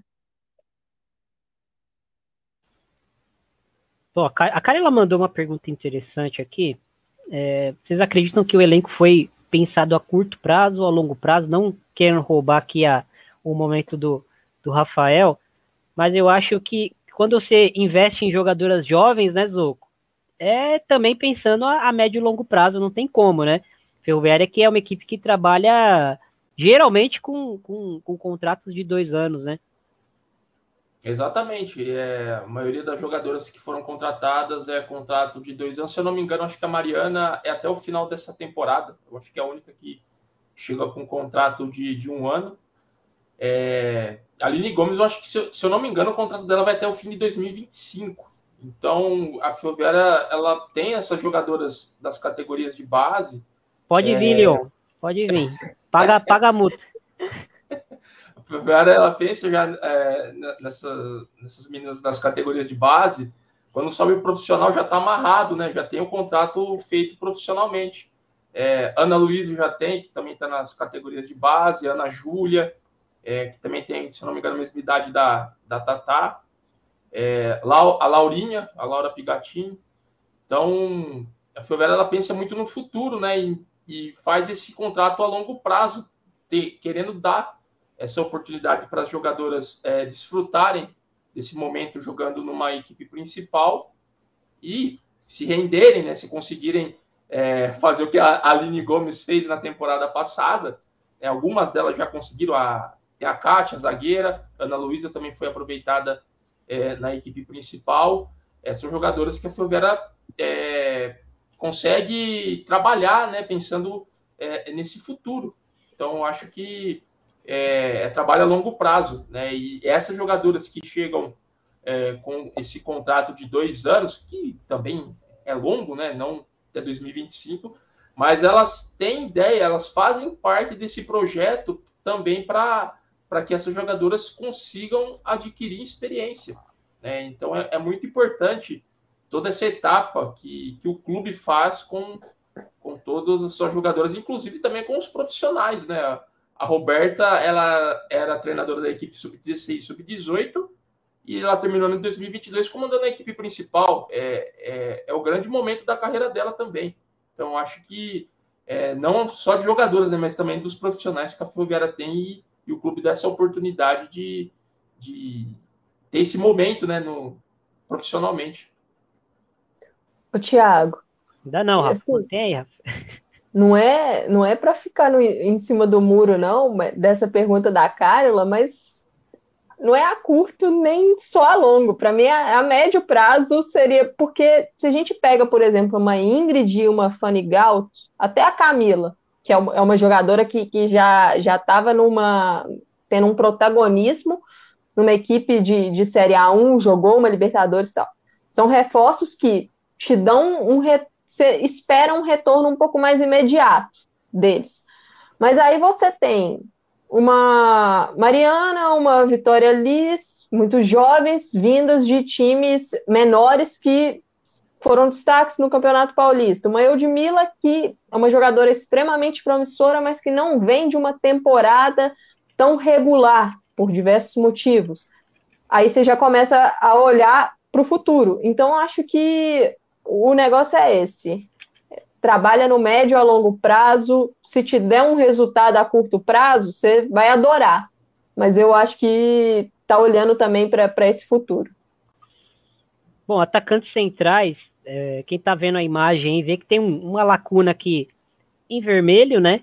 Bom, a Carla mandou uma pergunta interessante aqui. É, vocês acreditam que o elenco foi pensado a curto prazo ou a longo prazo? Não querendo roubar aqui a, o momento do, do Rafael, mas eu acho que quando você investe em jogadoras jovens, né, Zoco? É também pensando a, a médio e longo prazo, não tem como, né? Ferroviária que é uma equipe que trabalha geralmente com, com, com contratos de dois anos, né? Exatamente. É, a maioria das jogadoras que foram contratadas é contrato de dois anos. Se eu não me engano, acho que a Mariana é até o final dessa temporada. Eu acho que é a única que chega com contrato de, de um ano. É, a Aline Gomes, eu acho que, se eu, se eu, não me engano, o contrato dela vai até o fim de 2025. Então, a Ferroviária, ela tem essas jogadoras das categorias de base. Pode é... vir, Leon. Pode vir. Paga, [laughs] paga a multa. a Ferroviária, ela pensa já é, nessa, nessas meninas das categorias de base. Quando sobe o profissional, já está amarrado, né? Já tem o contrato feito profissionalmente. É, Ana Luísa já tem, que também está nas categorias de base. Ana Júlia é, que também tem, se não me engano, a mesma idade da, da Tatá, é, a Laurinha, a Laura Pigatin. Então, a Fiovera ela pensa muito no futuro, né? E, e faz esse contrato a longo prazo, querendo dar essa oportunidade para as jogadoras é, desfrutarem desse momento jogando numa equipe principal e se renderem, né? Se conseguirem é, fazer o que a Aline Gomes fez na temporada passada, é, algumas delas já conseguiram a, tem a Kátia, a zagueira, Ana Luísa também foi aproveitada é, na equipe principal. É, são jogadoras que a Ferroviária é, consegue trabalhar, né, pensando é, nesse futuro. Então, acho que é, é, trabalho a longo prazo. Né, e essas jogadoras que chegam é, com esse contrato de dois anos, que também é longo, né, não até 2025, mas elas têm ideia, elas fazem parte desse projeto também para para que essas jogadoras consigam adquirir experiência. Né? Então é, é, muito importante toda essa etapa que, que o clube faz com, com todas as suas jogadoras, inclusive também com os profissionais. Né? A Roberta ela era treinadora da equipe sub-16 sub-18 e ela terminou em 2022 comandando a equipe principal. É, é, é o grande momento da carreira dela também. Então, acho que é, não só de jogadores, né, mas também dos profissionais que a Ferroviária tem e, e o clube dá essa oportunidade de, de ter esse momento né, no, profissionalmente. O Thiago. Ainda não, Rafa. Assim, tem, Rafa. Não é, não é para ficar no, em cima do muro, não, dessa pergunta da Carla, mas não é a curto nem só a longo. Para mim, a, a, médio prazo seria porque se a gente pega, por exemplo, uma Ingrid e uma Fanny Gaut, até a Camila, que é uma, é uma jogadora que, que já já estava numa tendo um protagonismo numa equipe de, de Série A1, jogou uma Libertadores e tal. São reforços que te dão um re... você espera um retorno um pouco mais imediato deles. Mas aí você tem uma Mariana, uma Vitória Liz, muito jovens, vindas de times menores que foram destaques no Campeonato Paulista. Uma Eudmila, que é uma jogadora extremamente promissora, mas que não vem de uma temporada tão regular, por diversos motivos. Aí você já começa a olhar para o futuro. Então, acho que o negócio é esse trabalha no médio a longo prazo. Se te der um resultado a curto prazo, você vai adorar. Mas eu acho que está olhando também para esse futuro. Bom, atacantes centrais, é, quem está vendo a imagem vê que tem um, uma lacuna aqui em vermelho, né?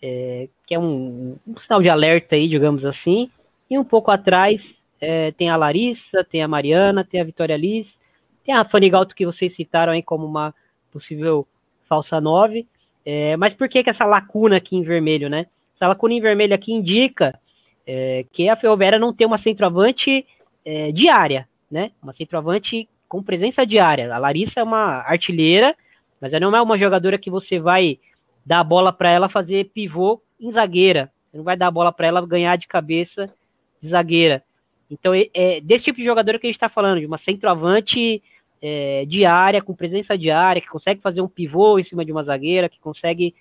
É, que é um, um, sinal de alerta aí, digamos assim. E um pouco atrás é, tem a Larissa, tem a Mariana, tem a Vitória Liz, tem a Fanny Galto que vocês citaram aí como uma possível falsa 9. É, mas por que, que essa lacuna aqui em vermelho, né? Essa lacuna em vermelho aqui indica é, que a Ferroviária não tem uma centroavante é, diária, né? Uma centroavante com presença diária. A Larissa é uma artilheira, mas ela não é uma jogadora que você vai dar a bola para ela fazer pivô em zagueira. Você não vai dar a bola para ela ganhar de cabeça de zagueira. Então, é, desse tipo de jogador que a gente está falando, de uma centroavante é, diária, com presença diária, que consegue fazer um pivô em cima de uma zagueira, que consegue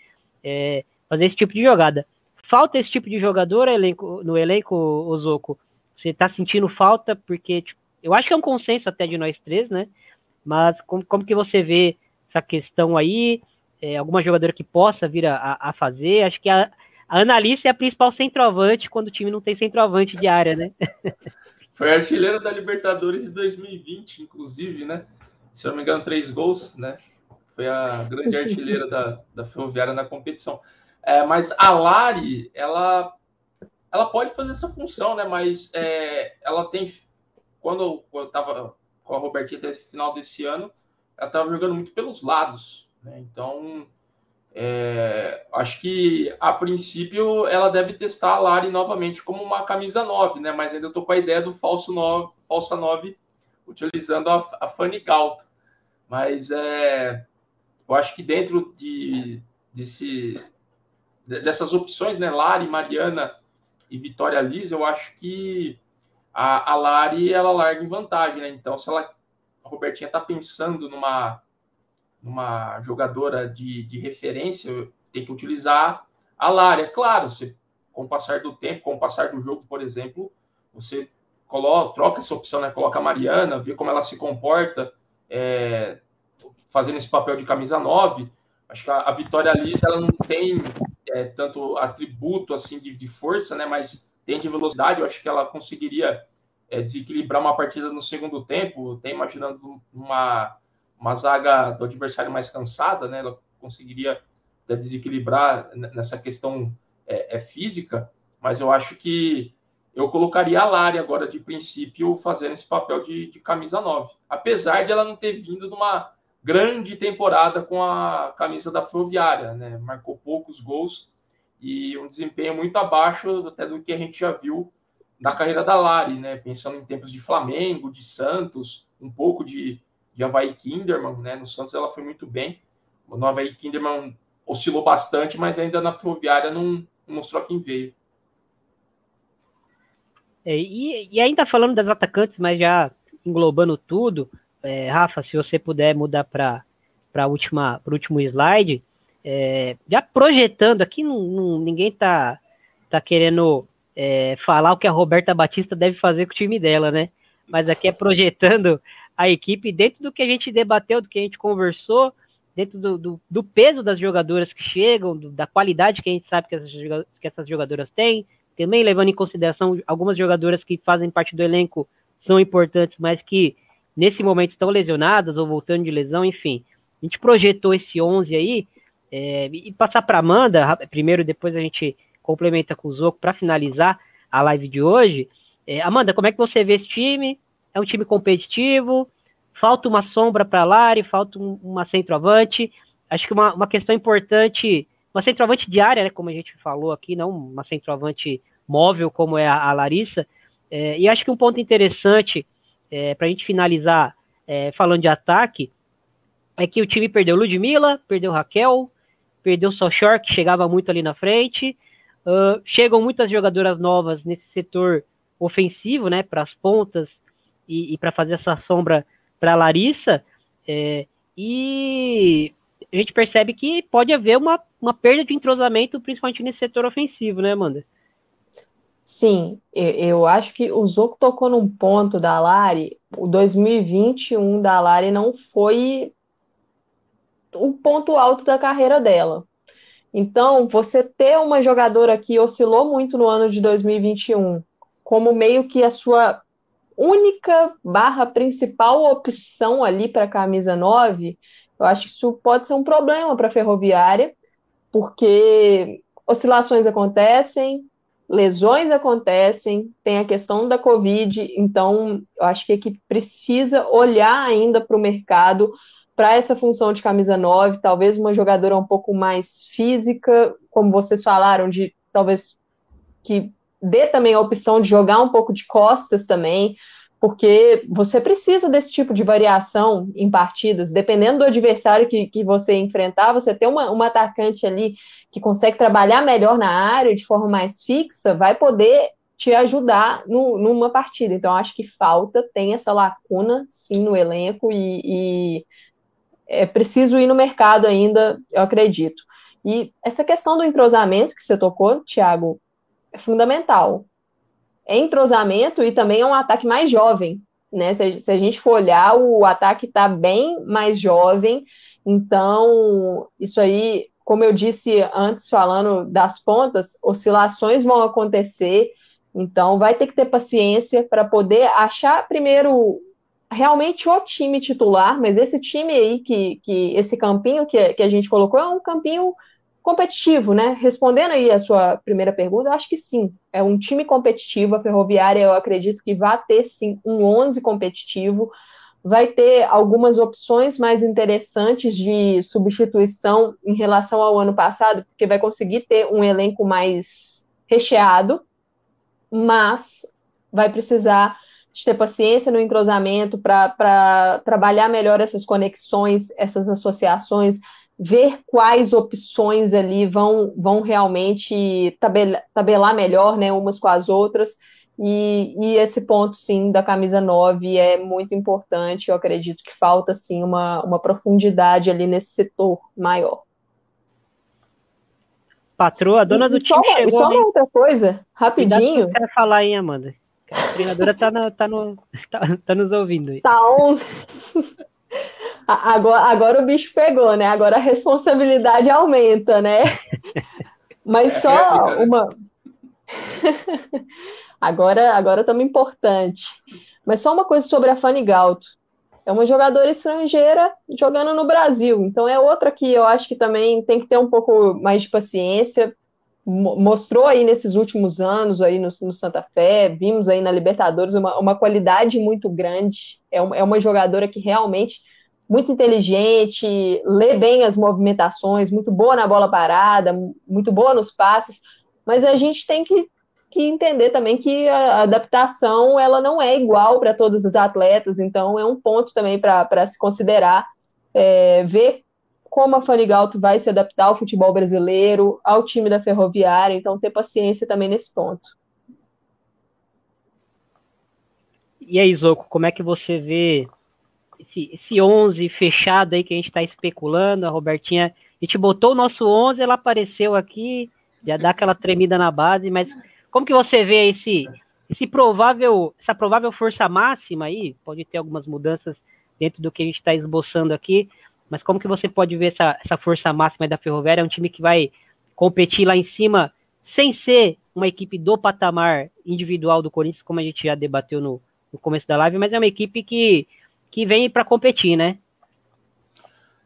é, fazer esse tipo de jogada. Falta esse tipo de jogador no elenco, Ozoco? Você tá sentindo falta? Porque tipo, eu acho que é um consenso até de nós três, né? Mas como, como que você vê essa questão aí? É, alguma jogadora que possa vir a, a fazer? Acho que a, a é a principal centroavante quando o time não tem centroavante de área, né? [laughs] Foi artilheira da Libertadores de 2020, inclusive, né? Se eu não me engano, três gols, né? Foi a grande [laughs] artilheira da, da Ferroviária na competição. É, mas a Lari, ela, ela pode fazer essa função, né? Mas é, ela tem. Quando eu estava com a Robertinha até esse final desse ano, ela estava jogando muito pelos lados. Né? Então, é, acho que a princípio ela deve testar a Lari novamente como uma camisa 9, né? Mas ainda estou com a ideia do falso 9, falsa 9 utilizando a, a Fanny Galto. Mas é, eu acho que dentro de, desse, dessas opções, né? Lari, Mariana e Vitória Liz, eu acho que a, a Lari ela larga em vantagem, né? Então, se ela, a Robertinha está pensando numa uma jogadora de, de referência, tem que utilizar a Lara. É claro, você, com o passar do tempo, com o passar do jogo, por exemplo, você coloca, troca essa opção, né? Coloca a Mariana, vê como ela se comporta, é, fazendo esse papel de camisa 9. Acho que a, a Vitória Liz ela não tem é, tanto atributo assim de, de, força, né? Mas tem de velocidade. Eu acho que ela conseguiria é, desequilibrar uma partida no segundo tempo. Tem imaginando uma uma zaga do adversário mais cansada, né? Ela conseguiria né, desequilibrar nessa questão é, é, física, mas eu acho que eu colocaria a Lari agora de princípio fazendo esse papel de, de camisa 9. Apesar de ela não ter vindo numa grande temporada com a camisa da Ferroviária, né? Marcou poucos gols e um desempenho muito abaixo até do que a gente já viu na carreira da Lari, né? Pensando em tempos de Flamengo, de Santos, um pouco de, de Havaí Kinderman, né? No Santos ela foi muito bem. No Havaí Kinderman oscilou bastante, mas ainda na Ferroviária não, mostrou quem veio. É, e, e, ainda falando das atacantes, mas já englobando tudo, é, Rafa, se você puder mudar para para último slide, é, já projetando aqui, não, não, ninguém tá tá querendo é, falar o que a Roberta Batista deve fazer com o time dela, né? mas aqui é projetando a equipe dentro do que a gente debateu, do que a gente conversou, dentro do, do, do peso das jogadoras que chegam, do, da qualidade que a gente sabe que essas, que essas jogadoras têm, também levando em consideração algumas jogadoras que fazem parte do elenco são importantes, mas que nesse momento estão lesionadas ou voltando de lesão, enfim. A gente projetou esse 11 aí é, e passar para Amanda, primeiro, depois a gente complementa com o Zoco para finalizar a live de hoje. É, Amanda, como é que você vê esse time? É um time competitivo? Falta uma sombra para Lari, falta um, uma centroavante. Acho que uma, uma questão importante, uma centroavante diária, né, como a gente falou aqui, não uma centroavante móvel como é a, a Larissa. É, e acho que um ponto interessante é, para a gente finalizar é, falando de ataque é que o time perdeu Ludmilla, perdeu Raquel, perdeu Sochor, que chegava muito ali na frente. Uh, chegam muitas jogadoras novas nesse setor ofensivo, né, para as pontas e, e para fazer essa sombra para Larissa. É, e a gente percebe que pode haver uma, uma perda de entrosamento, principalmente nesse setor ofensivo, né, Amanda? Sim, eu acho que o Zoco tocou num ponto da Lari. O 2021 da Lari não foi o ponto alto da carreira dela. Então, você ter uma jogadora que oscilou muito no ano de 2021, como meio que a sua única barra principal opção ali para a camisa 9, eu acho que isso pode ser um problema para a Ferroviária, porque oscilações acontecem, lesões acontecem, tem a questão da Covid, então eu acho que a equipe precisa olhar ainda para o mercado para essa função de camisa 9, talvez uma jogadora um pouco mais física, como vocês falaram, de talvez que dê também a opção de jogar um pouco de costas também, porque você precisa desse tipo de variação em partidas, dependendo do adversário que, que você enfrentar, você ter uma, uma atacante ali que consegue trabalhar melhor na área de forma mais fixa, vai poder te ajudar no, numa partida. Então, acho que falta, tem essa lacuna, sim, no elenco, e, e é preciso ir no mercado ainda, eu acredito. E essa questão do entrosamento que você tocou, Thiago, é fundamental. É entrosamento e também é um ataque mais jovem. Né? Se, se a gente for olhar, o ataque está bem mais jovem. Então, isso aí, como eu disse antes, falando das pontas, oscilações vão acontecer. Então, vai ter que ter paciência para poder achar primeiro realmente o time titular, mas esse time aí, que, que esse campinho que, que a gente colocou, é um campinho competitivo, né? Respondendo aí a sua primeira pergunta, eu acho que sim. É um time competitivo, a Ferroviária eu acredito que vai ter sim um 11 competitivo, vai ter algumas opções mais interessantes de substituição em relação ao ano passado, porque vai conseguir ter um elenco mais recheado, mas vai precisar de ter paciência no entrosamento para trabalhar melhor essas conexões, essas associações, ver quais opções ali vão, vão realmente tabelar, tabelar melhor, né, umas com as outras. E, e, esse ponto, sim, da camisa 9 é muito importante. Eu acredito que falta, sim, uma, uma profundidade ali nesse setor maior. Patroa, a dona do time só, chegou. E só uma outra coisa, rapidinho. Você vai falar aí, Amanda. A treinadora tá, no, tá, no, tá, tá nos ouvindo aí. Tá on. [laughs] Agora, agora o bicho pegou, né? Agora a responsabilidade aumenta, né? Mas só é, uma. [laughs] agora agora estamos importante. Mas só uma coisa sobre a Fanny Galto. É uma jogadora estrangeira jogando no Brasil. Então é outra que eu acho que também tem que ter um pouco mais de paciência. Mostrou aí nesses últimos anos aí no, no Santa Fé, vimos aí na Libertadores uma, uma qualidade muito grande. É, é uma jogadora que realmente muito inteligente, lê bem as movimentações, muito boa na bola parada, muito boa nos passes, mas a gente tem que, que entender também que a adaptação ela não é igual para todos os atletas, então é um ponto também para se considerar, é, ver como a Fanigalto vai se adaptar ao futebol brasileiro, ao time da Ferroviária, então ter paciência também nesse ponto. E aí, Zoco, como é que você vê esse, esse 11 fechado aí que a gente está especulando, a Robertinha, a gente botou o nosso 11, ela apareceu aqui, já dá aquela tremida na base, mas como que você vê esse esse provável, essa provável força máxima aí, pode ter algumas mudanças dentro do que a gente está esboçando aqui, mas como que você pode ver essa, essa força máxima da Ferroviária? É um time que vai competir lá em cima sem ser uma equipe do patamar individual do Corinthians, como a gente já debateu no, no começo da live, mas é uma equipe que, que vem para competir, né?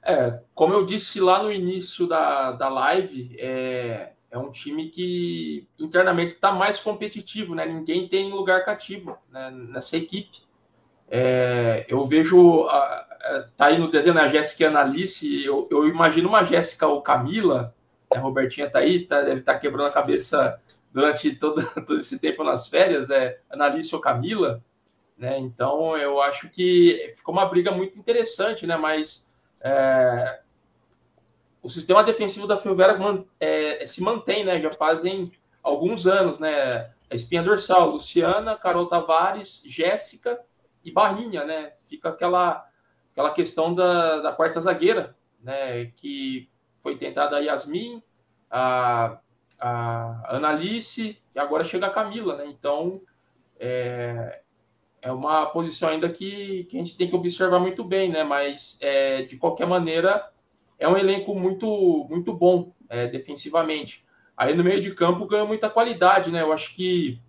É, como eu disse lá no início da, da live, é, é um time que internamente está mais competitivo, né? Ninguém tem lugar cativo né? nessa equipe. É, eu vejo, tá aí no desenho a Jéssica e a Analice, eu, eu, imagino uma Jéssica ou Camila, né? a Robertinha tá aí, tá, deve estar tá quebrando a cabeça durante todo, [laughs] todo esse tempo nas férias, é Analice ou Camila, né? Então eu acho que ficou uma briga muito interessante, né? Mas é, o sistema defensivo da Ferroviária é, se mantém, né? Já fazem alguns anos, né? A espinha dorsal, Luciana, Carol Tavares, Jéssica e Barrinha, né? Fica aquela, aquela questão da, da quarta zagueira, né? Que foi tentada a Yasmin, a, a Analice e agora chega a Camila, né? Então é, é uma posição ainda que, que a gente tem que observar muito bem, né? Mas é, de qualquer maneira é um elenco muito muito bom é, defensivamente. Aí no meio de campo ganha muita qualidade, né? Eu acho que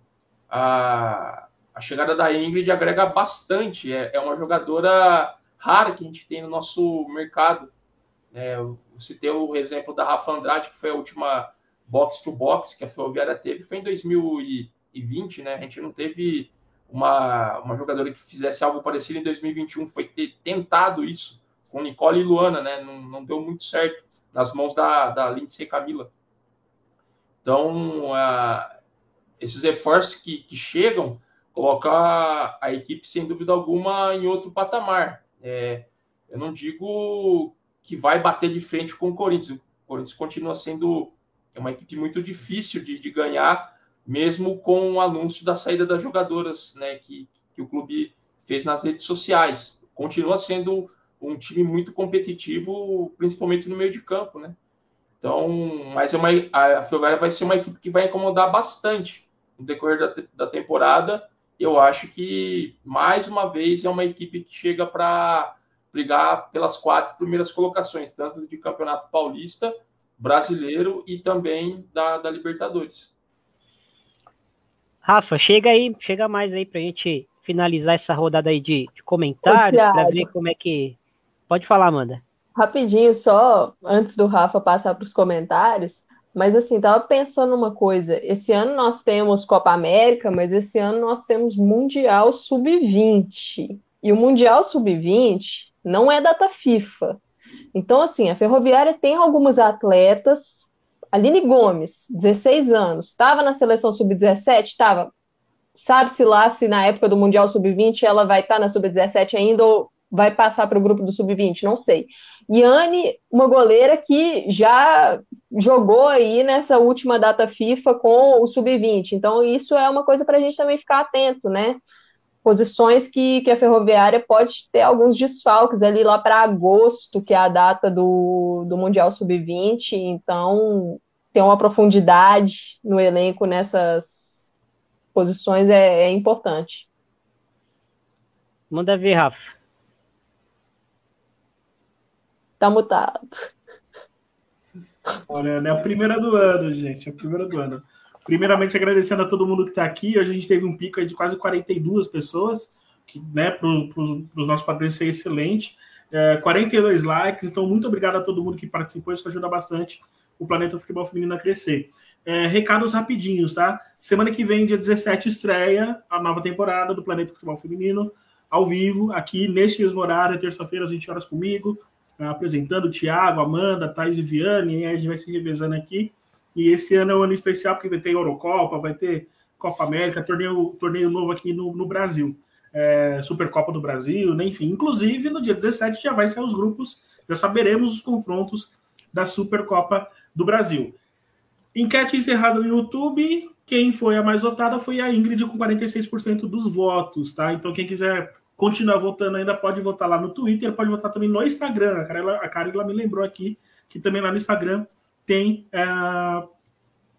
a, a chegada da Ingrid agrega bastante. É, é uma jogadora rara que a gente tem no nosso mercado. É, tem o exemplo da Rafa Andrade, que foi a última box to box que a Ferroviária teve, foi em 2020, né? A gente não teve uma, uma jogadora que fizesse algo parecido em 2021, foi ter tentado isso com Nicole e Luana, né? Não, não deu muito certo nas mãos da, da Lindsay Camila. Então, esses reforços que, que chegam colocam a, equipe, sem dúvida alguma, em outro patamar. É, eu não digo que vai bater de frente com o Corinthians. O Corinthians continua sendo uma equipe muito difícil de, de ganhar, mesmo com o anúncio da saída das jogadoras, né, que, que o clube fez nas redes sociais. Continua sendo um time muito competitivo, principalmente no meio de campo, né? Então, mas é uma, a Ferroviária vai ser uma equipe que vai incomodar bastante no decorrer da, da temporada. Eu acho que, mais uma vez, é uma equipe que chega para brigar pelas quatro primeiras colocações, tanto de Campeonato Paulista, Brasileiro e também da, da Libertadores. Rafa, chega aí, chega mais aí para a gente finalizar essa rodada aí de, de comentários, para ver como é que. Pode falar, Amanda. Rapidinho, só antes do Rafa passar para os comentários, mas assim, tava pensando uma coisa. Esse ano nós temos Copa América, mas esse ano nós temos Mundial Sub-20. E o Mundial Sub-20 não é data FIFA. Então, assim, a Ferroviária tem algumas atletas Aline Gomes, 16 anos, estava na seleção sub-17? Estava. Sabe-se lá se na época do Mundial Sub-20 ela vai estar tá na sub-17 ainda ou vai passar para o grupo do sub-20? Não sei. Yane, uma goleira que já jogou aí nessa última data FIFA com o sub-20. Então, isso é uma coisa para a gente também ficar atento, né? Posições que, que a Ferroviária pode ter alguns desfalques ali lá para agosto, que é a data do, do Mundial Sub-20. Então, ter uma profundidade no elenco nessas posições é, é importante. Manda ver, Rafa. Tá mutado. Olha, é a primeira do ano, gente. É a primeira do ano. Primeiramente, agradecendo a todo mundo que está aqui. Hoje a gente teve um pico de quase 42 pessoas, que, né, para os nossos padrões ser excelente. É, 42 likes, então muito obrigado a todo mundo que participou, isso ajuda bastante o Planeta Futebol Feminino a crescer. É, recados rapidinhos, tá? Semana que vem, dia 17, estreia a nova temporada do Planeta Futebol Feminino, ao vivo, aqui neste mesmo horário, terça-feira, às 20 horas comigo, apresentando o Thiago, Amanda, Thais e Viane, a gente vai se revezando aqui. E esse ano é um ano especial, porque vai ter Eurocopa, vai ter Copa América, torneio, torneio novo aqui no, no Brasil. É, Supercopa do Brasil, né? enfim. Inclusive, no dia 17 já vai sair os grupos, já saberemos os confrontos da Supercopa do Brasil. Enquete encerrada no YouTube. Quem foi a mais votada foi a Ingrid com 46% dos votos, tá? Então, quem quiser continuar votando ainda pode votar lá no Twitter, pode votar também no Instagram. A Carla, a Carla me lembrou aqui que também lá no Instagram tem uh,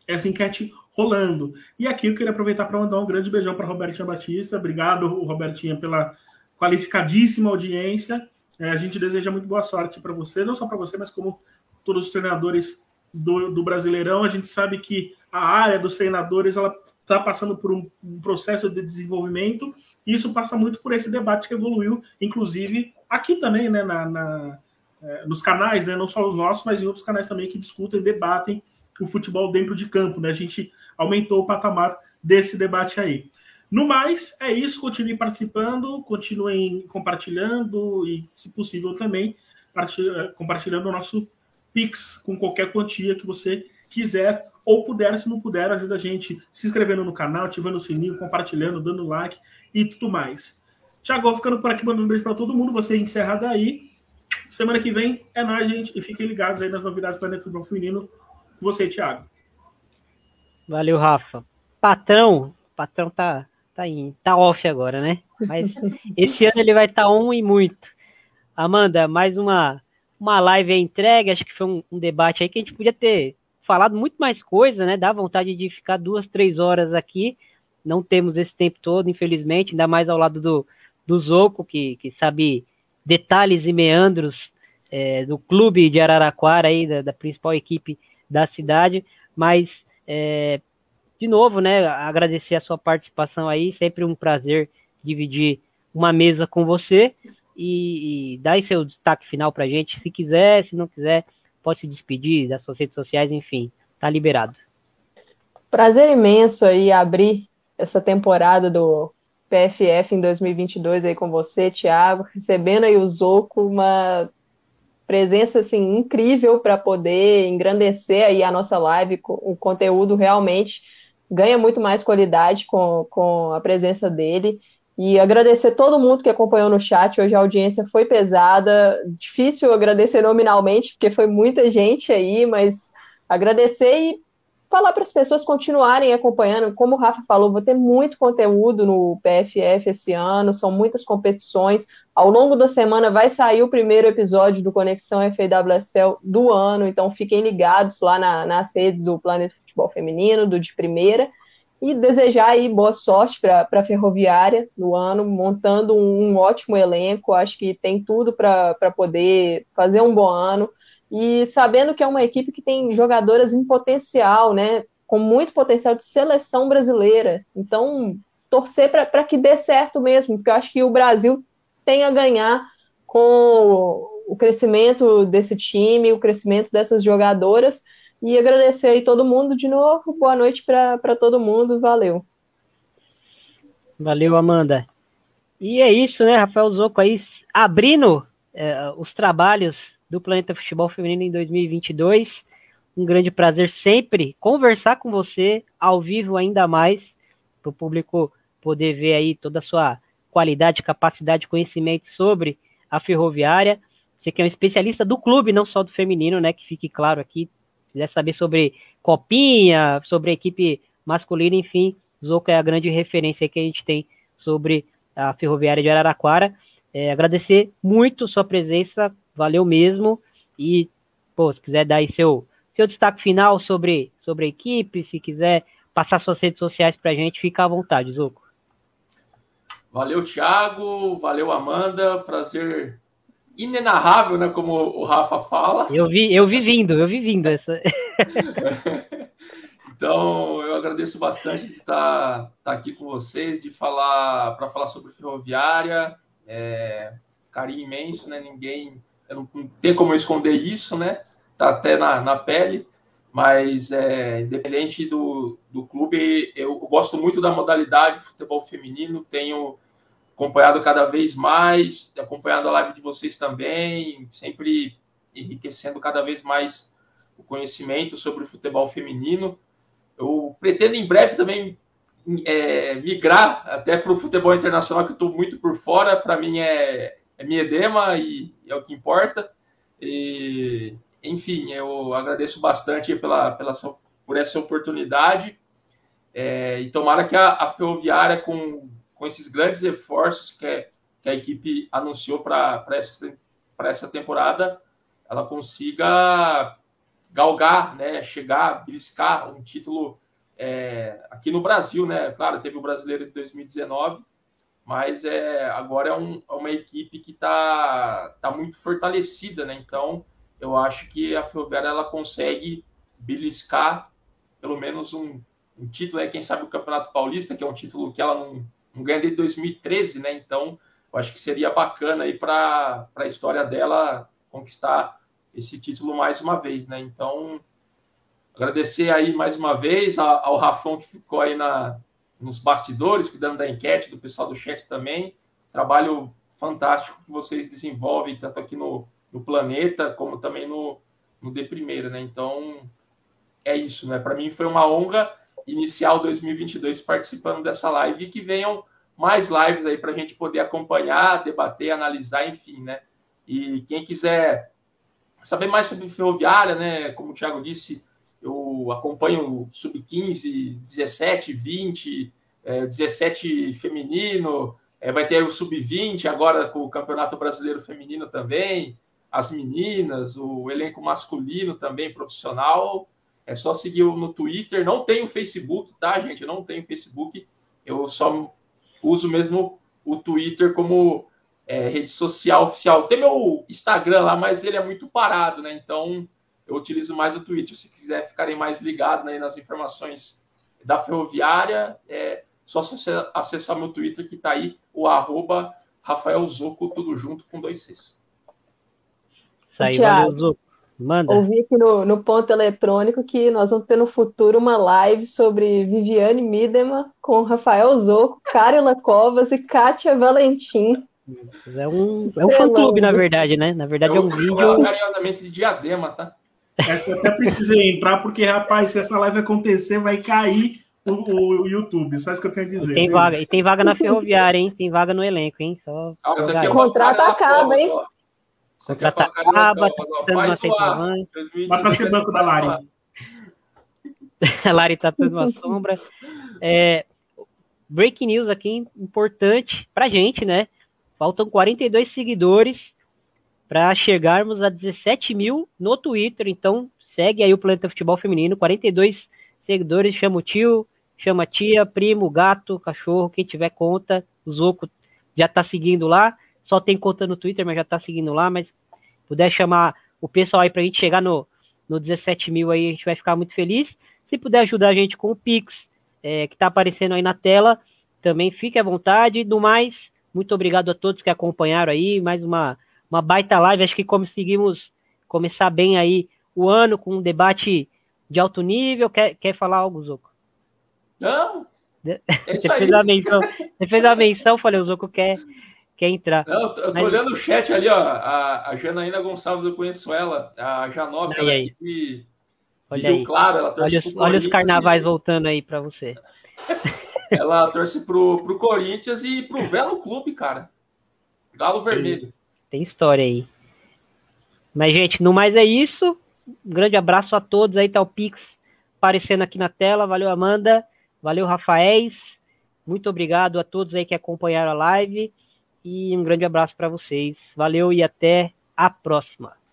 essa enquete rolando. E aqui eu queria aproveitar para mandar um grande beijão para Robertinha Batista. Obrigado, Robertinha, pela qualificadíssima audiência. É, a gente deseja muito boa sorte para você, não só para você, mas como todos os treinadores do, do, Brasileirão. A gente sabe que a área dos treinadores ela está passando por um, um, processo de desenvolvimento. E isso passa muito por esse debate que evoluiu, inclusive aqui também, né, na, na é, nos canais, né, não só os nossos, mas em outros canais também que discutem, debatem o futebol dentro de campo. Né? A gente aumentou o patamar desse debate aí. No mais, é isso. Continuem participando, continuem compartilhando e, se possível, também compartilhando o nosso Pix com qualquer quantia que você quiser ou puder. Se não puder, ajuda a gente se inscrevendo no canal, ativando o sininho, compartilhando, dando like e tudo mais. Tiago, ficando por aqui, mandando um beijo para todo mundo. Você encerra daí. Semana que vem é nóis, gente. E fiquem ligados aí nas novidades do Planeta do Feminino. Você, Thiago. Valeu, Rafa. Patrão, patrão tá, tá, in, tá off agora, né? Mas esse ano ele vai estar tá on e muito. Amanda, mais uma, uma live entregue. Acho que foi um, um, debate aí que a gente podia ter falado muito mais coisa, né? Dá vontade de ficar duas, três horas aqui. Não temos esse tempo todo, infelizmente, ainda mais ao lado do, do Zoco, que, que sabe detalhes e meandros é, do clube de Araraquara, aí, da, da, principal equipe da cidade. Mas, é, de novo, né, agradecer a sua participação aí, sempre um prazer dividir uma mesa com você e, e dar seu destaque final para a gente, se quiser, se não quiser, pode se despedir das suas redes sociais, enfim, tá liberado. Prazer imenso aí abrir essa temporada do PFF em 2022 aí com você, Thiago, recebendo aí o Zoco, uma presença assim incrível para poder engrandecer aí a nossa live, o conteúdo realmente ganha muito mais qualidade com, com a presença dele. E agradecer todo mundo que acompanhou no chat. Hoje a audiência foi pesada. Difícil agradecer nominalmente, porque foi muita gente aí, mas agradecer e falar para as pessoas continuarem acompanhando. Como o Rafa falou, vou ter muito conteúdo no PFF esse ano, são muitas competições. Ao longo da semana vai sair o primeiro episódio do Conexão FAWSL do ano, então fiquem ligados lá na, nas redes do Planeta Futebol Feminino, do de primeira. E desejar aí boa sorte para a Ferroviária no ano, montando um, ótimo elenco. Acho que tem tudo para poder fazer um bom ano e sabendo que é uma equipe que tem jogadoras em potencial, né, com muito potencial de seleção brasileira. Então, torcer para que dê certo mesmo, porque eu acho que o Brasil tem a ganhar com o crescimento desse time, o crescimento dessas jogadoras. E agradecer aí todo mundo de novo. Boa noite para todo mundo. Valeu. Valeu, Amanda. E é isso, né, Rafael Zoco aí abrindo é, os trabalhos do Planeta Futebol Feminino em 2022. Um grande prazer sempre conversar com você ao vivo ainda mais para o público poder ver aí toda a sua qualidade, capacidade, conhecimento sobre a ferroviária. Você que é um especialista do clube, não só do feminino, né? Que fique claro aqui. Se quiser saber sobre copinha, sobre a equipe masculina, enfim, Zoco é a grande referência que a gente tem sobre a ferroviária de Araraquara. É, agradecer muito sua presença, valeu mesmo. E, pô, se quiser dar aí seu, seu destaque final sobre, sobre a equipe, se quiser passar suas redes sociais pra gente, fica à vontade, Zuco. Valeu, Thiago. Valeu, Amanda. Prazer inenarrável, né? Como o Rafa fala. Eu vi, eu vi vindo, eu vi vindo essa. [laughs] então, eu agradeço bastante de estar, estar tá aqui com vocês, de falar para falar sobre ferroviária. É, carinho imenso, né? Ninguém não, não tem como esconder isso, né? Tá até na, na pele, mas é, independente do, do clube, eu, gosto muito da modalidade de futebol feminino, tenho acompanhado cada vez mais, acompanhado a live de vocês também, sempre enriquecendo cada vez mais o conhecimento sobre o futebol feminino. Eu pretendo em breve também é, migrar até para o futebol internacional, que eu estou muito por fora. Para mim é, é edema e é o que importa. E, enfim, eu agradeço bastante pela, pela, por essa oportunidade. É, e tomara que a, a, Ferroviária, com, com esses grandes esforços que, é, que a equipe anunciou para essa, essa temporada, ela consiga galgar, né, chegar, beliscar um título é, aqui no Brasil, né? Claro, teve o brasileiro de 2019, mas é, agora é, um, é uma equipe que está tá muito fortalecida, né? Então, eu acho que a Ferroviária ela consegue beliscar pelo menos um, um título, né? quem sabe o Campeonato Paulista, que é um título que ela não ganha desde 2013, né? Então, eu acho que seria bacana aí para a história dela conquistar esse título mais uma vez, né? Então, agradecer aí mais uma vez ao, Rafão que ficou aí na, nos bastidores, cuidando da enquete, do pessoal do chat também. Trabalho fantástico que vocês desenvolvem, tanto aqui no, no Planeta, como também no, no D Primeira, né? Então, é isso, né? Para mim foi uma honra iniciar o 2022 participando dessa live e que venham mais lives aí para a gente poder acompanhar, debater, analisar, enfim, né? E quem quiser saber mais sobre ferroviária, né? Como o Thiago disse, eu acompanho sub-15, 17, 20, é, 17 feminino, é, vai ter o sub-20 agora com o Campeonato Brasileiro Feminino também, as meninas, o elenco masculino também profissional. É só seguir no Twitter. Não tenho Facebook, tá, gente? Eu não tenho Facebook. Eu só uso mesmo o Twitter como é, rede social oficial. Tem meu Instagram lá, mas ele é muito parado, né? Então eu utilizo mais o Twitter. Se quiser ficarem mais ligados né, nas informações da ferroviária, é só acessar meu Twitter que está aí, o arroba Rafael Zoco, tudo junto com dois Cs. Isso aí, valeu, Zoco. Manda. Ouvi aqui no, no ponto eletrônico que nós vamos ter no futuro uma live sobre Viviane Midema com Rafael Zoco, Carla Covas e Kátia Valentim. É um, é um fã-clube, na verdade, né? Na verdade, é um vídeo. carinhosamente de diadema, tá? Essa eu até precisei entrar, porque, rapaz, se essa live acontecer, vai cair o, o, YouTube. Só isso que eu tenho a dizer. E tem, vaga, e tem vaga na ferroviária, hein? Tem vaga no elenco, hein? Só ah, é Contrato acaba, hein? Acaba, tá precisando uma centroavante. Vai para ser banco da Lari. a [laughs] Lari tá tudo uma sombra. É, breaking news aqui, importante pra gente, né? Faltam 42 seguidores para chegarmos a 17 mil no Twitter. Então, segue aí o Planeta Futebol Feminino, 42 seguidores, chama o tio, chama a tia, primo, gato, cachorro, quem tiver conta, o Zoco já tá seguindo lá, só tem conta no Twitter, mas já tá seguindo lá, mas puder chamar o pessoal aí pra gente chegar no, no 17 mil aí, a gente vai ficar muito feliz. Se puder ajudar a gente com o Pix, é, que tá aparecendo aí na tela, também fique à vontade. Do mais, muito obrigado a todos que acompanharam aí, mais uma uma baita live. Acho que conseguimos começar bem aí o ano com um debate de alto nível. Quer, quer falar algo, Zoco? Não. É [laughs] você, fez a menção, você fez a menção, falei, o Zoco quer, quer entrar. Não, eu tô Mas... olhando o chat ali, ó. A, a Janaína Gonçalves, eu conheço ela. A Janova, ela aí. De, olha aí. Claro, ela olha, os, olha os carnavais e... voltando aí para você. [laughs] ela torce pro, pro Corinthians e pro Velo Clube, cara. Galo Vermelho tem história aí. Mas, gente, no mais é isso. Um grande abraço a todos aí, tá o Pix aparecendo aqui na tela. Valeu, Amanda. Valeu, Rafaéis. Muito obrigado a todos aí que acompanharam a live. E um grande abraço para vocês. Valeu e até a próxima.